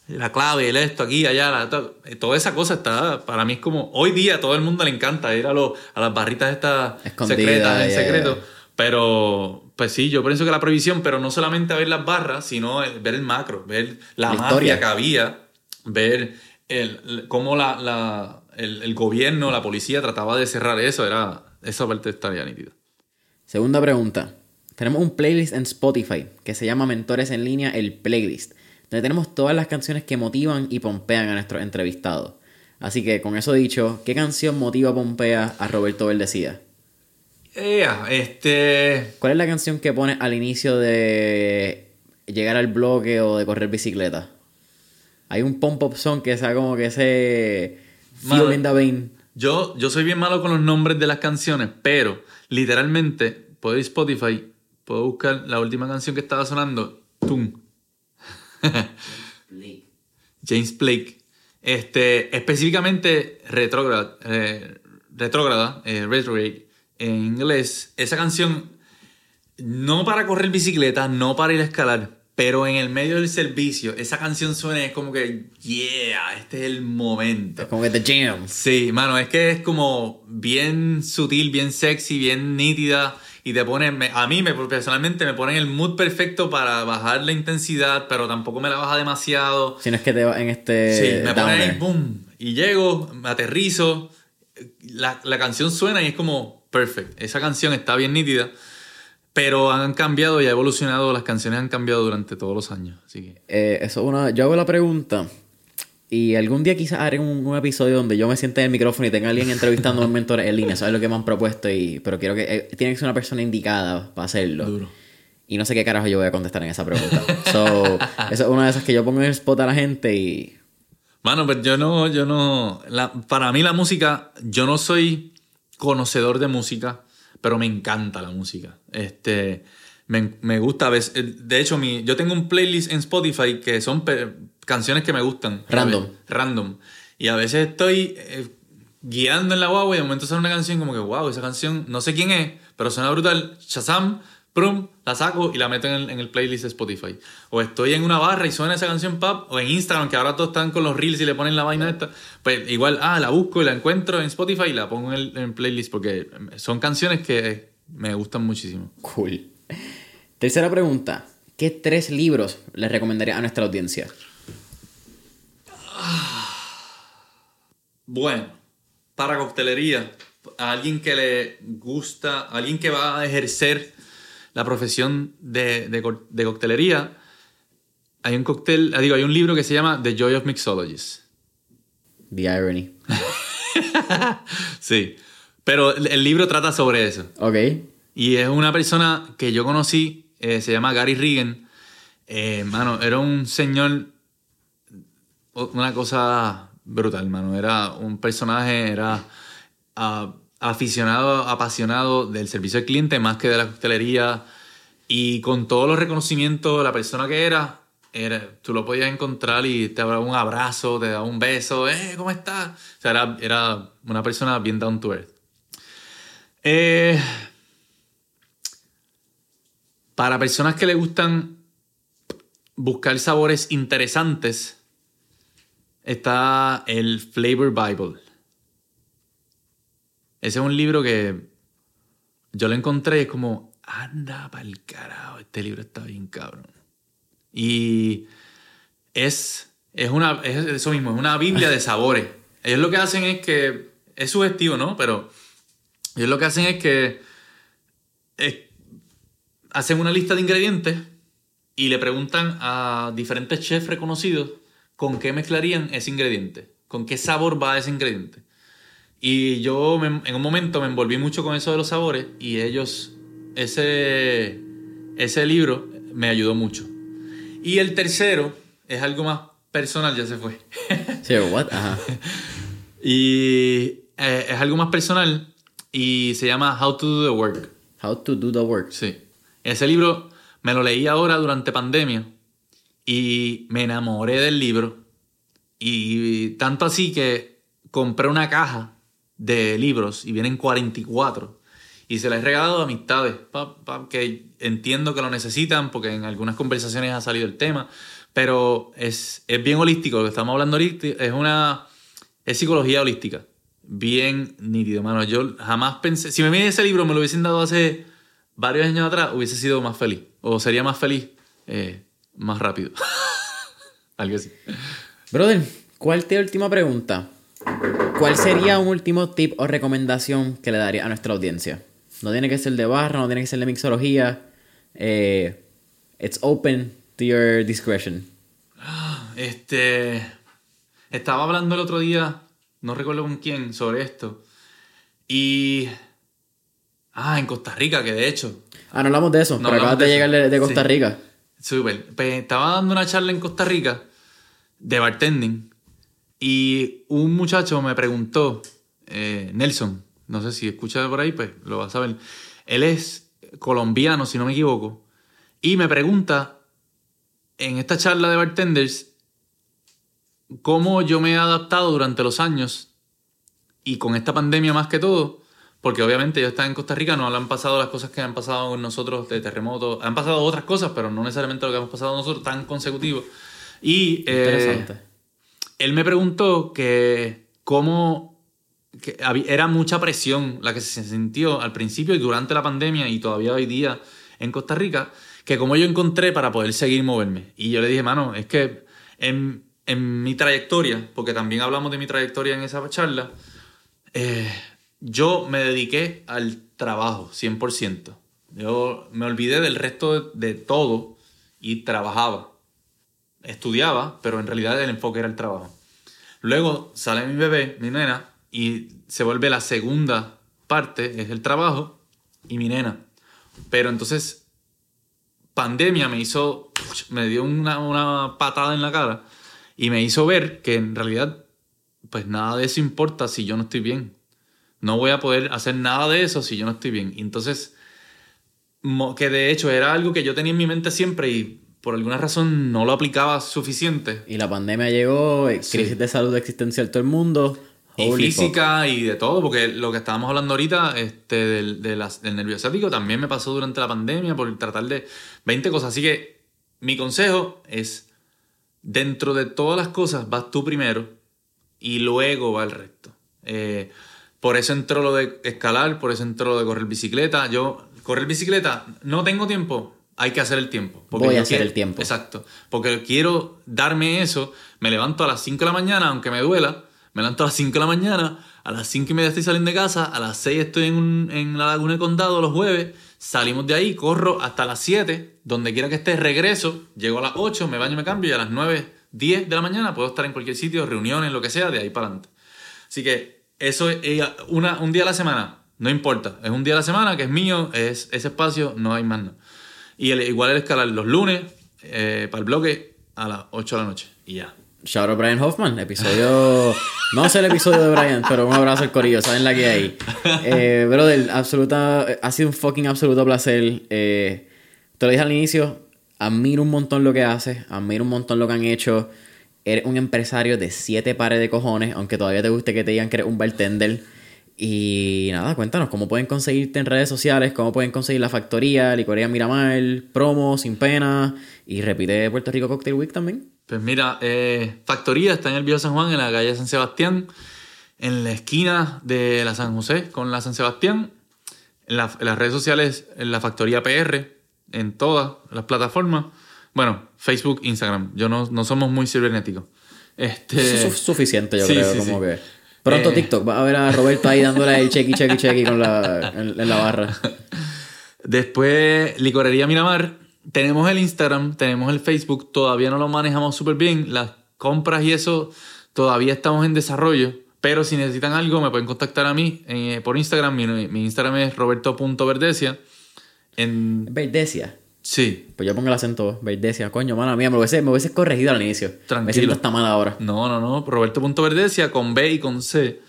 la clave, el esto, aquí, allá, eh, toda esa cosa está, para mí es como, hoy día a todo el mundo le encanta ir a, a las barritas estas secretas, en secreto. Pero, pues sí, yo pienso que la prohibición, pero no solamente ver las barras, sino ver el macro, ver la, mafia que había, ver el, cómo la, la, el, el, gobierno, la policía trataba de cerrar eso, era, esa parte estaría nítida. Segunda pregunta. Tenemos un playlist en Spotify que se llama Mentores en línea, el playlist, donde tenemos todas las canciones que motivan y pompean a nuestros entrevistados. Así que con eso dicho, ¿qué canción motiva pompea a Roberto Verdecía? este... ¿Cuál es la canción que pones al inicio de llegar al bloque o de correr bicicleta? Hay un pump-up song que sea como que ese... Feel vein. Yo, yo soy bien malo con los nombres de las canciones, pero literalmente puedo ir a Spotify, puedo buscar la última canción que estaba sonando, Tum. James Blake. Este, específicamente retrógrada, eh, retrógrada, eh, retrograde, en inglés, esa canción, no para correr bicicleta, no para ir a escalar, pero en el medio del servicio, esa canción suena es como que, yeah, este es el momento. Es como que the jam. Sí, mano, es que es como bien sutil, bien sexy, bien nítida. Y te pone, a mí me, personalmente me pone en el mood perfecto para bajar la intensidad, pero tampoco me la baja demasiado. Si no es que te va en este. Sí, me pone ahí, boom. Y llego, me aterrizo, la, la canción suena y es como, perfect. Esa canción está bien nítida. Pero han cambiado y ha evolucionado, las canciones han cambiado durante todos los años. Así que... Eh, eso una, yo hago la pregunta. Y algún día quizás haré un, episodio donde yo me siente en el micrófono y tenga a alguien entrevistando a un mentor en línea. Eso es lo que me han propuesto. Y, pero quiero que. Eh, tiene que ser una persona indicada para hacerlo. Duro. Y no sé qué carajo yo voy a contestar en esa pregunta. so, eso es una de esas que yo pongo en el spot a la gente y. Mano, pero yo no. Yo no para mí la música. Yo no soy conocedor de música, pero me encanta la música. Este, me, me gusta a veces. De hecho, mi, yo tengo un playlist en Spotify que son canciones que me gustan. Random. random. Y a veces estoy eh, guiando en la guagua y de momento sale una canción como que, wow, esa canción, no sé quién es, pero suena brutal. Shazam, prum, la saco y la meto en el, playlist de Spotify. O estoy en una barra y suena esa canción pop, o en Instagram, que ahora todos están con los reels y le ponen la vaina esta. Pues igual, ah, la busco y la encuentro en Spotify y la pongo en el playlist porque son canciones que me gustan muchísimo. Cool. Tercera pregunta. ¿Qué tres libros le recomendaría a nuestra audiencia? Bueno, para coctelería, a alguien que le gusta, a alguien que va a ejercer la profesión de, de, coctelería, hay un cóctel, ah, digo, hay un libro que se llama The Joy of Mixologists. The Irony. sí. Pero el libro trata sobre eso. Ok. Y es una persona que yo conocí, eh, se llama Gary Regan. Eh, mano, era un señor, una cosa brutal, mano. Era un personaje, era uh, aficionado, apasionado del servicio al cliente más que de la coctelería. Y con todos los reconocimientos, la persona que era, era, tú lo podías encontrar y te daba un abrazo, te daba un beso, ¡eh, ¿cómo estás? O sea, era, era una persona bien down to earth. Eh, para personas que le gustan buscar sabores interesantes, está el Flavor Bible. Ese es un libro que yo lo encontré como, anda el carajo, este libro está bien cabrón. Y es, es, una, es eso mismo, es una Biblia de sabores. Ellos lo que hacen es que, es sugestivo, ¿no? Pero ellos lo que hacen es que hacen una lista de ingredientes y le preguntan a diferentes chefs reconocidos con qué mezclarían ese ingrediente, con qué sabor va ese ingrediente. Y yo en un momento me envolví mucho con eso de los sabores y ellos, ese, ese libro me ayudó mucho. Y el tercero es algo más personal, ya se fue. Sí, what? Ajá. Y eh, es algo más personal y se llama How to Do the Work. How to do the work. Sí. Ese libro me lo leí ahora durante pandemia y me enamoré del libro. Y tanto así que compré una caja de libros y vienen 44. Y se las he regalado a amistades pa- pa- que entiendo que lo necesitan porque en algunas conversaciones ha salido el tema. Pero es, es bien holístico lo que estamos hablando ahorita. Es una. Es psicología holística. Bien nítido, mano. Yo jamás pensé. Si me viene ese libro, me lo hubiesen dado hace varios años atrás, hubiese sido más feliz. O sería más feliz eh, más rápido. Algo así. Brother, ¿cuál te última pregunta? ¿Cuál sería un último tip o recomendación que le daría a nuestra audiencia? No tiene que ser de barra, no tiene que ser de mixología. Eh, it's open to your discretion. Este. Estaba hablando el otro día, no recuerdo con quién, sobre esto. Y. Ah, en Costa Rica, que de hecho. Ah, no hablamos de eso, No pero acabas de de llegar de, de Costa Sí. Rica. Súper. Pues, estaba dando una charla en Costa Rica de bartending. Y un muchacho me preguntó, eh, Nelson, no sé si escucha por ahí, pues lo vas a ver. Él es colombiano, si no me equivoco. Y me pregunta, en esta charla de bartenders, cómo yo me he adaptado durante los años y con esta pandemia más que todo, porque obviamente ellos están en Costa Rica, no han pasado las cosas que han pasado con nosotros de terremotos, han pasado otras cosas, pero no necesariamente lo que hemos pasado nosotros tan consecutivo. Y eh, él me preguntó que cómo que era mucha presión la que se sintió al principio y durante la pandemia y todavía hoy día en Costa Rica, que como yo encontré para poder seguir moverme. Y yo le dije, mano, es que en, en mi trayectoria, porque también hablamos de mi trayectoria en esa charla, eh, yo me dediqué al trabajo 100%. Yo me olvidé del resto de, todo y trabajaba. Estudiaba, pero en realidad el enfoque era el trabajo. Luego sale mi bebé, mi nena, y se vuelve la segunda parte, es el trabajo y mi nena. Pero entonces, pandemia me hizo, me dio una patada en la cara y me hizo ver que en realidad, pues nada de eso importa si yo no estoy bien. No voy a poder hacer nada de eso si yo no estoy bien. Y entonces, que de hecho era algo que yo tenía en mi mente siempre y por alguna razón no lo aplicaba suficiente. Y la pandemia llegó, eh, Sí. crisis de salud existencial todo el mundo. Y fuck. física y de todo, porque lo que estábamos hablando ahorita este, del, de las- del nervio también me pasó durante la pandemia por tratar de 20 cosas. Así que mi consejo es, dentro de todas las cosas, vas tú primero y luego va el resto. Eh, por eso entró lo de escalar, por eso entró lo de correr bicicleta. Yo, correr bicicleta, no tengo tiempo, hay que hacer el tiempo. Voy a hacer quiero- el tiempo. Exacto. Porque quiero darme eso. Me levanto a las 5 de la mañana, aunque me duela. Me levanto a las 5 de la mañana. A las 5 y media estoy saliendo de casa. A las 6 estoy en, un- en la Laguna de Condado los jueves. Salimos de ahí, corro hasta las 7. Donde quiera que esté, regreso. Llego a las 8, me baño, me cambio. Y a las 9, 10 de la mañana puedo estar en cualquier sitio, reuniones, lo que sea, de ahí para adelante. Así que eso es eh, una, un día a la semana. No importa. Es un día a la semana que es mío. Es ese espacio, no hay más nada. Y el- igual el escalar los lunes eh, para el bloque a las 8 de la noche. Y ya. Shout out Brian Hoffman, episodio. no sé el episodio de Brian, pero un abrazo al corillo, saben la que hay. Eh, brother, absoluta, ha sido un fucking absoluto placer. Eh, te lo dije al inicio, admiro un montón lo que haces, admiro un montón lo que han hecho. Eres un empresario de siete pares de cojones, aunque todavía te guste que te digan que eres un bartender. Y nada, cuéntanos cómo pueden conseguirte en redes sociales, cómo pueden conseguir la factoría, Licorería Miramar, promo, sin pena. Y repite Puerto Rico Cocktail Week también. Pues mira, eh, Factoría está en el Viejo San Juan, en la calle San Sebastián, en la esquina de la San José con la San Sebastián. En las redes sociales, en la Factoría PR, en todas las plataformas. Bueno, Facebook, Instagram. Yo no, no somos muy cibernéticos. Este, Eso es suficiente, yo sí, creo. sí, como sí. que. Pronto Eh. TikTok. Va a ver a Roberto ahí dándole el chequi, chequi, chequi con la, en, en la barra. Después, Licorería Miramar. Tenemos el Instagram, tenemos el Facebook. Todavía no lo manejamos súper bien. Las compras y eso todavía estamos en desarrollo. Pero si necesitan algo, me pueden contactar a mí eh, por Instagram. Mi, mi Instagram es roberto.verdesia. En... Verdesia. Sí, Pues yo pongo el acento Verdesia. Coño, mano mía, me hubiese, me hubiese corregido al inicio. Me Tranquilo. siento hasta mal ahora. No, no, no. Roberto.verdesia con B y con C.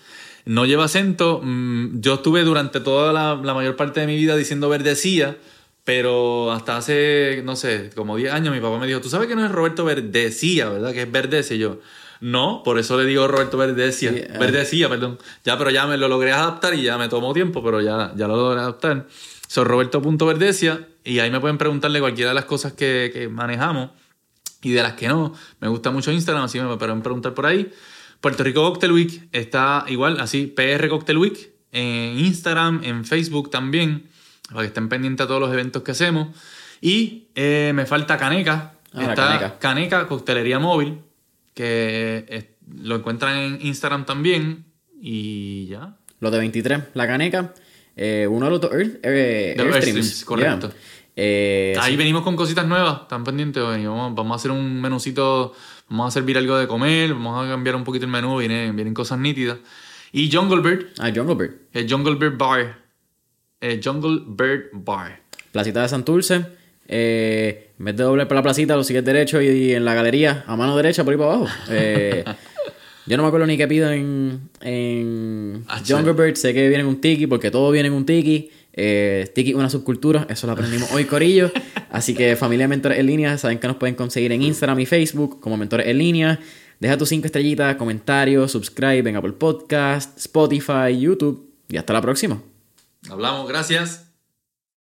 no lleva acento. Mm, yo estuve durante toda la, la mayor parte de mi vida diciendo verdecía, pero hasta hace, no sé, como 10 años mi papá me dijo, tú sabes que no es Roberto Verdecía, ¿verdad? Que es Verdece. Y yo, no, por eso le digo Roberto Verdecía. Sí, ah. Verdecía, perdón. Ya, pero ya me lo logré adaptar y ya me tomó tiempo, pero ya, ya lo logré adaptar. Soy Roberto.verdecia y ahí me pueden preguntarle cualquiera de las cosas que, que manejamos y de las que no. Me gusta mucho Instagram, así me pueden preguntar por ahí. Puerto Rico Cocktail Week está igual, así, PR Cocktail Week, en Instagram, en Facebook también, para que estén pendientes a todos los eventos que hacemos. Y eh, me falta Caneca, Ah, está Caneca. Caneca. Coctelería Móvil, que lo encuentran en Instagram también. Y ya. Los de 23, la caneca. Eh, uno de los dos Earth, eh, De los Airstreams, correcto. yeah. Eh, Ahí sí. venimos con cositas nuevas, están pendientes. hoy. Vamos, vamos a hacer un menucito, vamos a servir algo de comer, vamos a cambiar un poquito el menú, vienen, vienen cosas nítidas. Y Jungle Bird, Ah, Jungle Bird. el Jungle Bird Bar. El Jungle Bird Bar. Placita de Santurce. Eh, en vez de doblar por la placita, lo sigues derecho y, en la galería, a mano derecha, por ahí para abajo. Eh, yo no me acuerdo ni qué pido en, en Ah, Jungle Bird. Sé que viene en un tiki, porque todo viene en un tiki. Eh, tiki es una subcultura, eso lo aprendimos hoy, Corillo. Así que, familia de Mentores en Línea, saben que nos pueden conseguir en Instagram y Facebook como Mentores en Línea. Deja tus cinco estrellitas, comentarios, subscribe en Apple Podcast, Spotify, YouTube. Y hasta la próxima. Hablamos, gracias.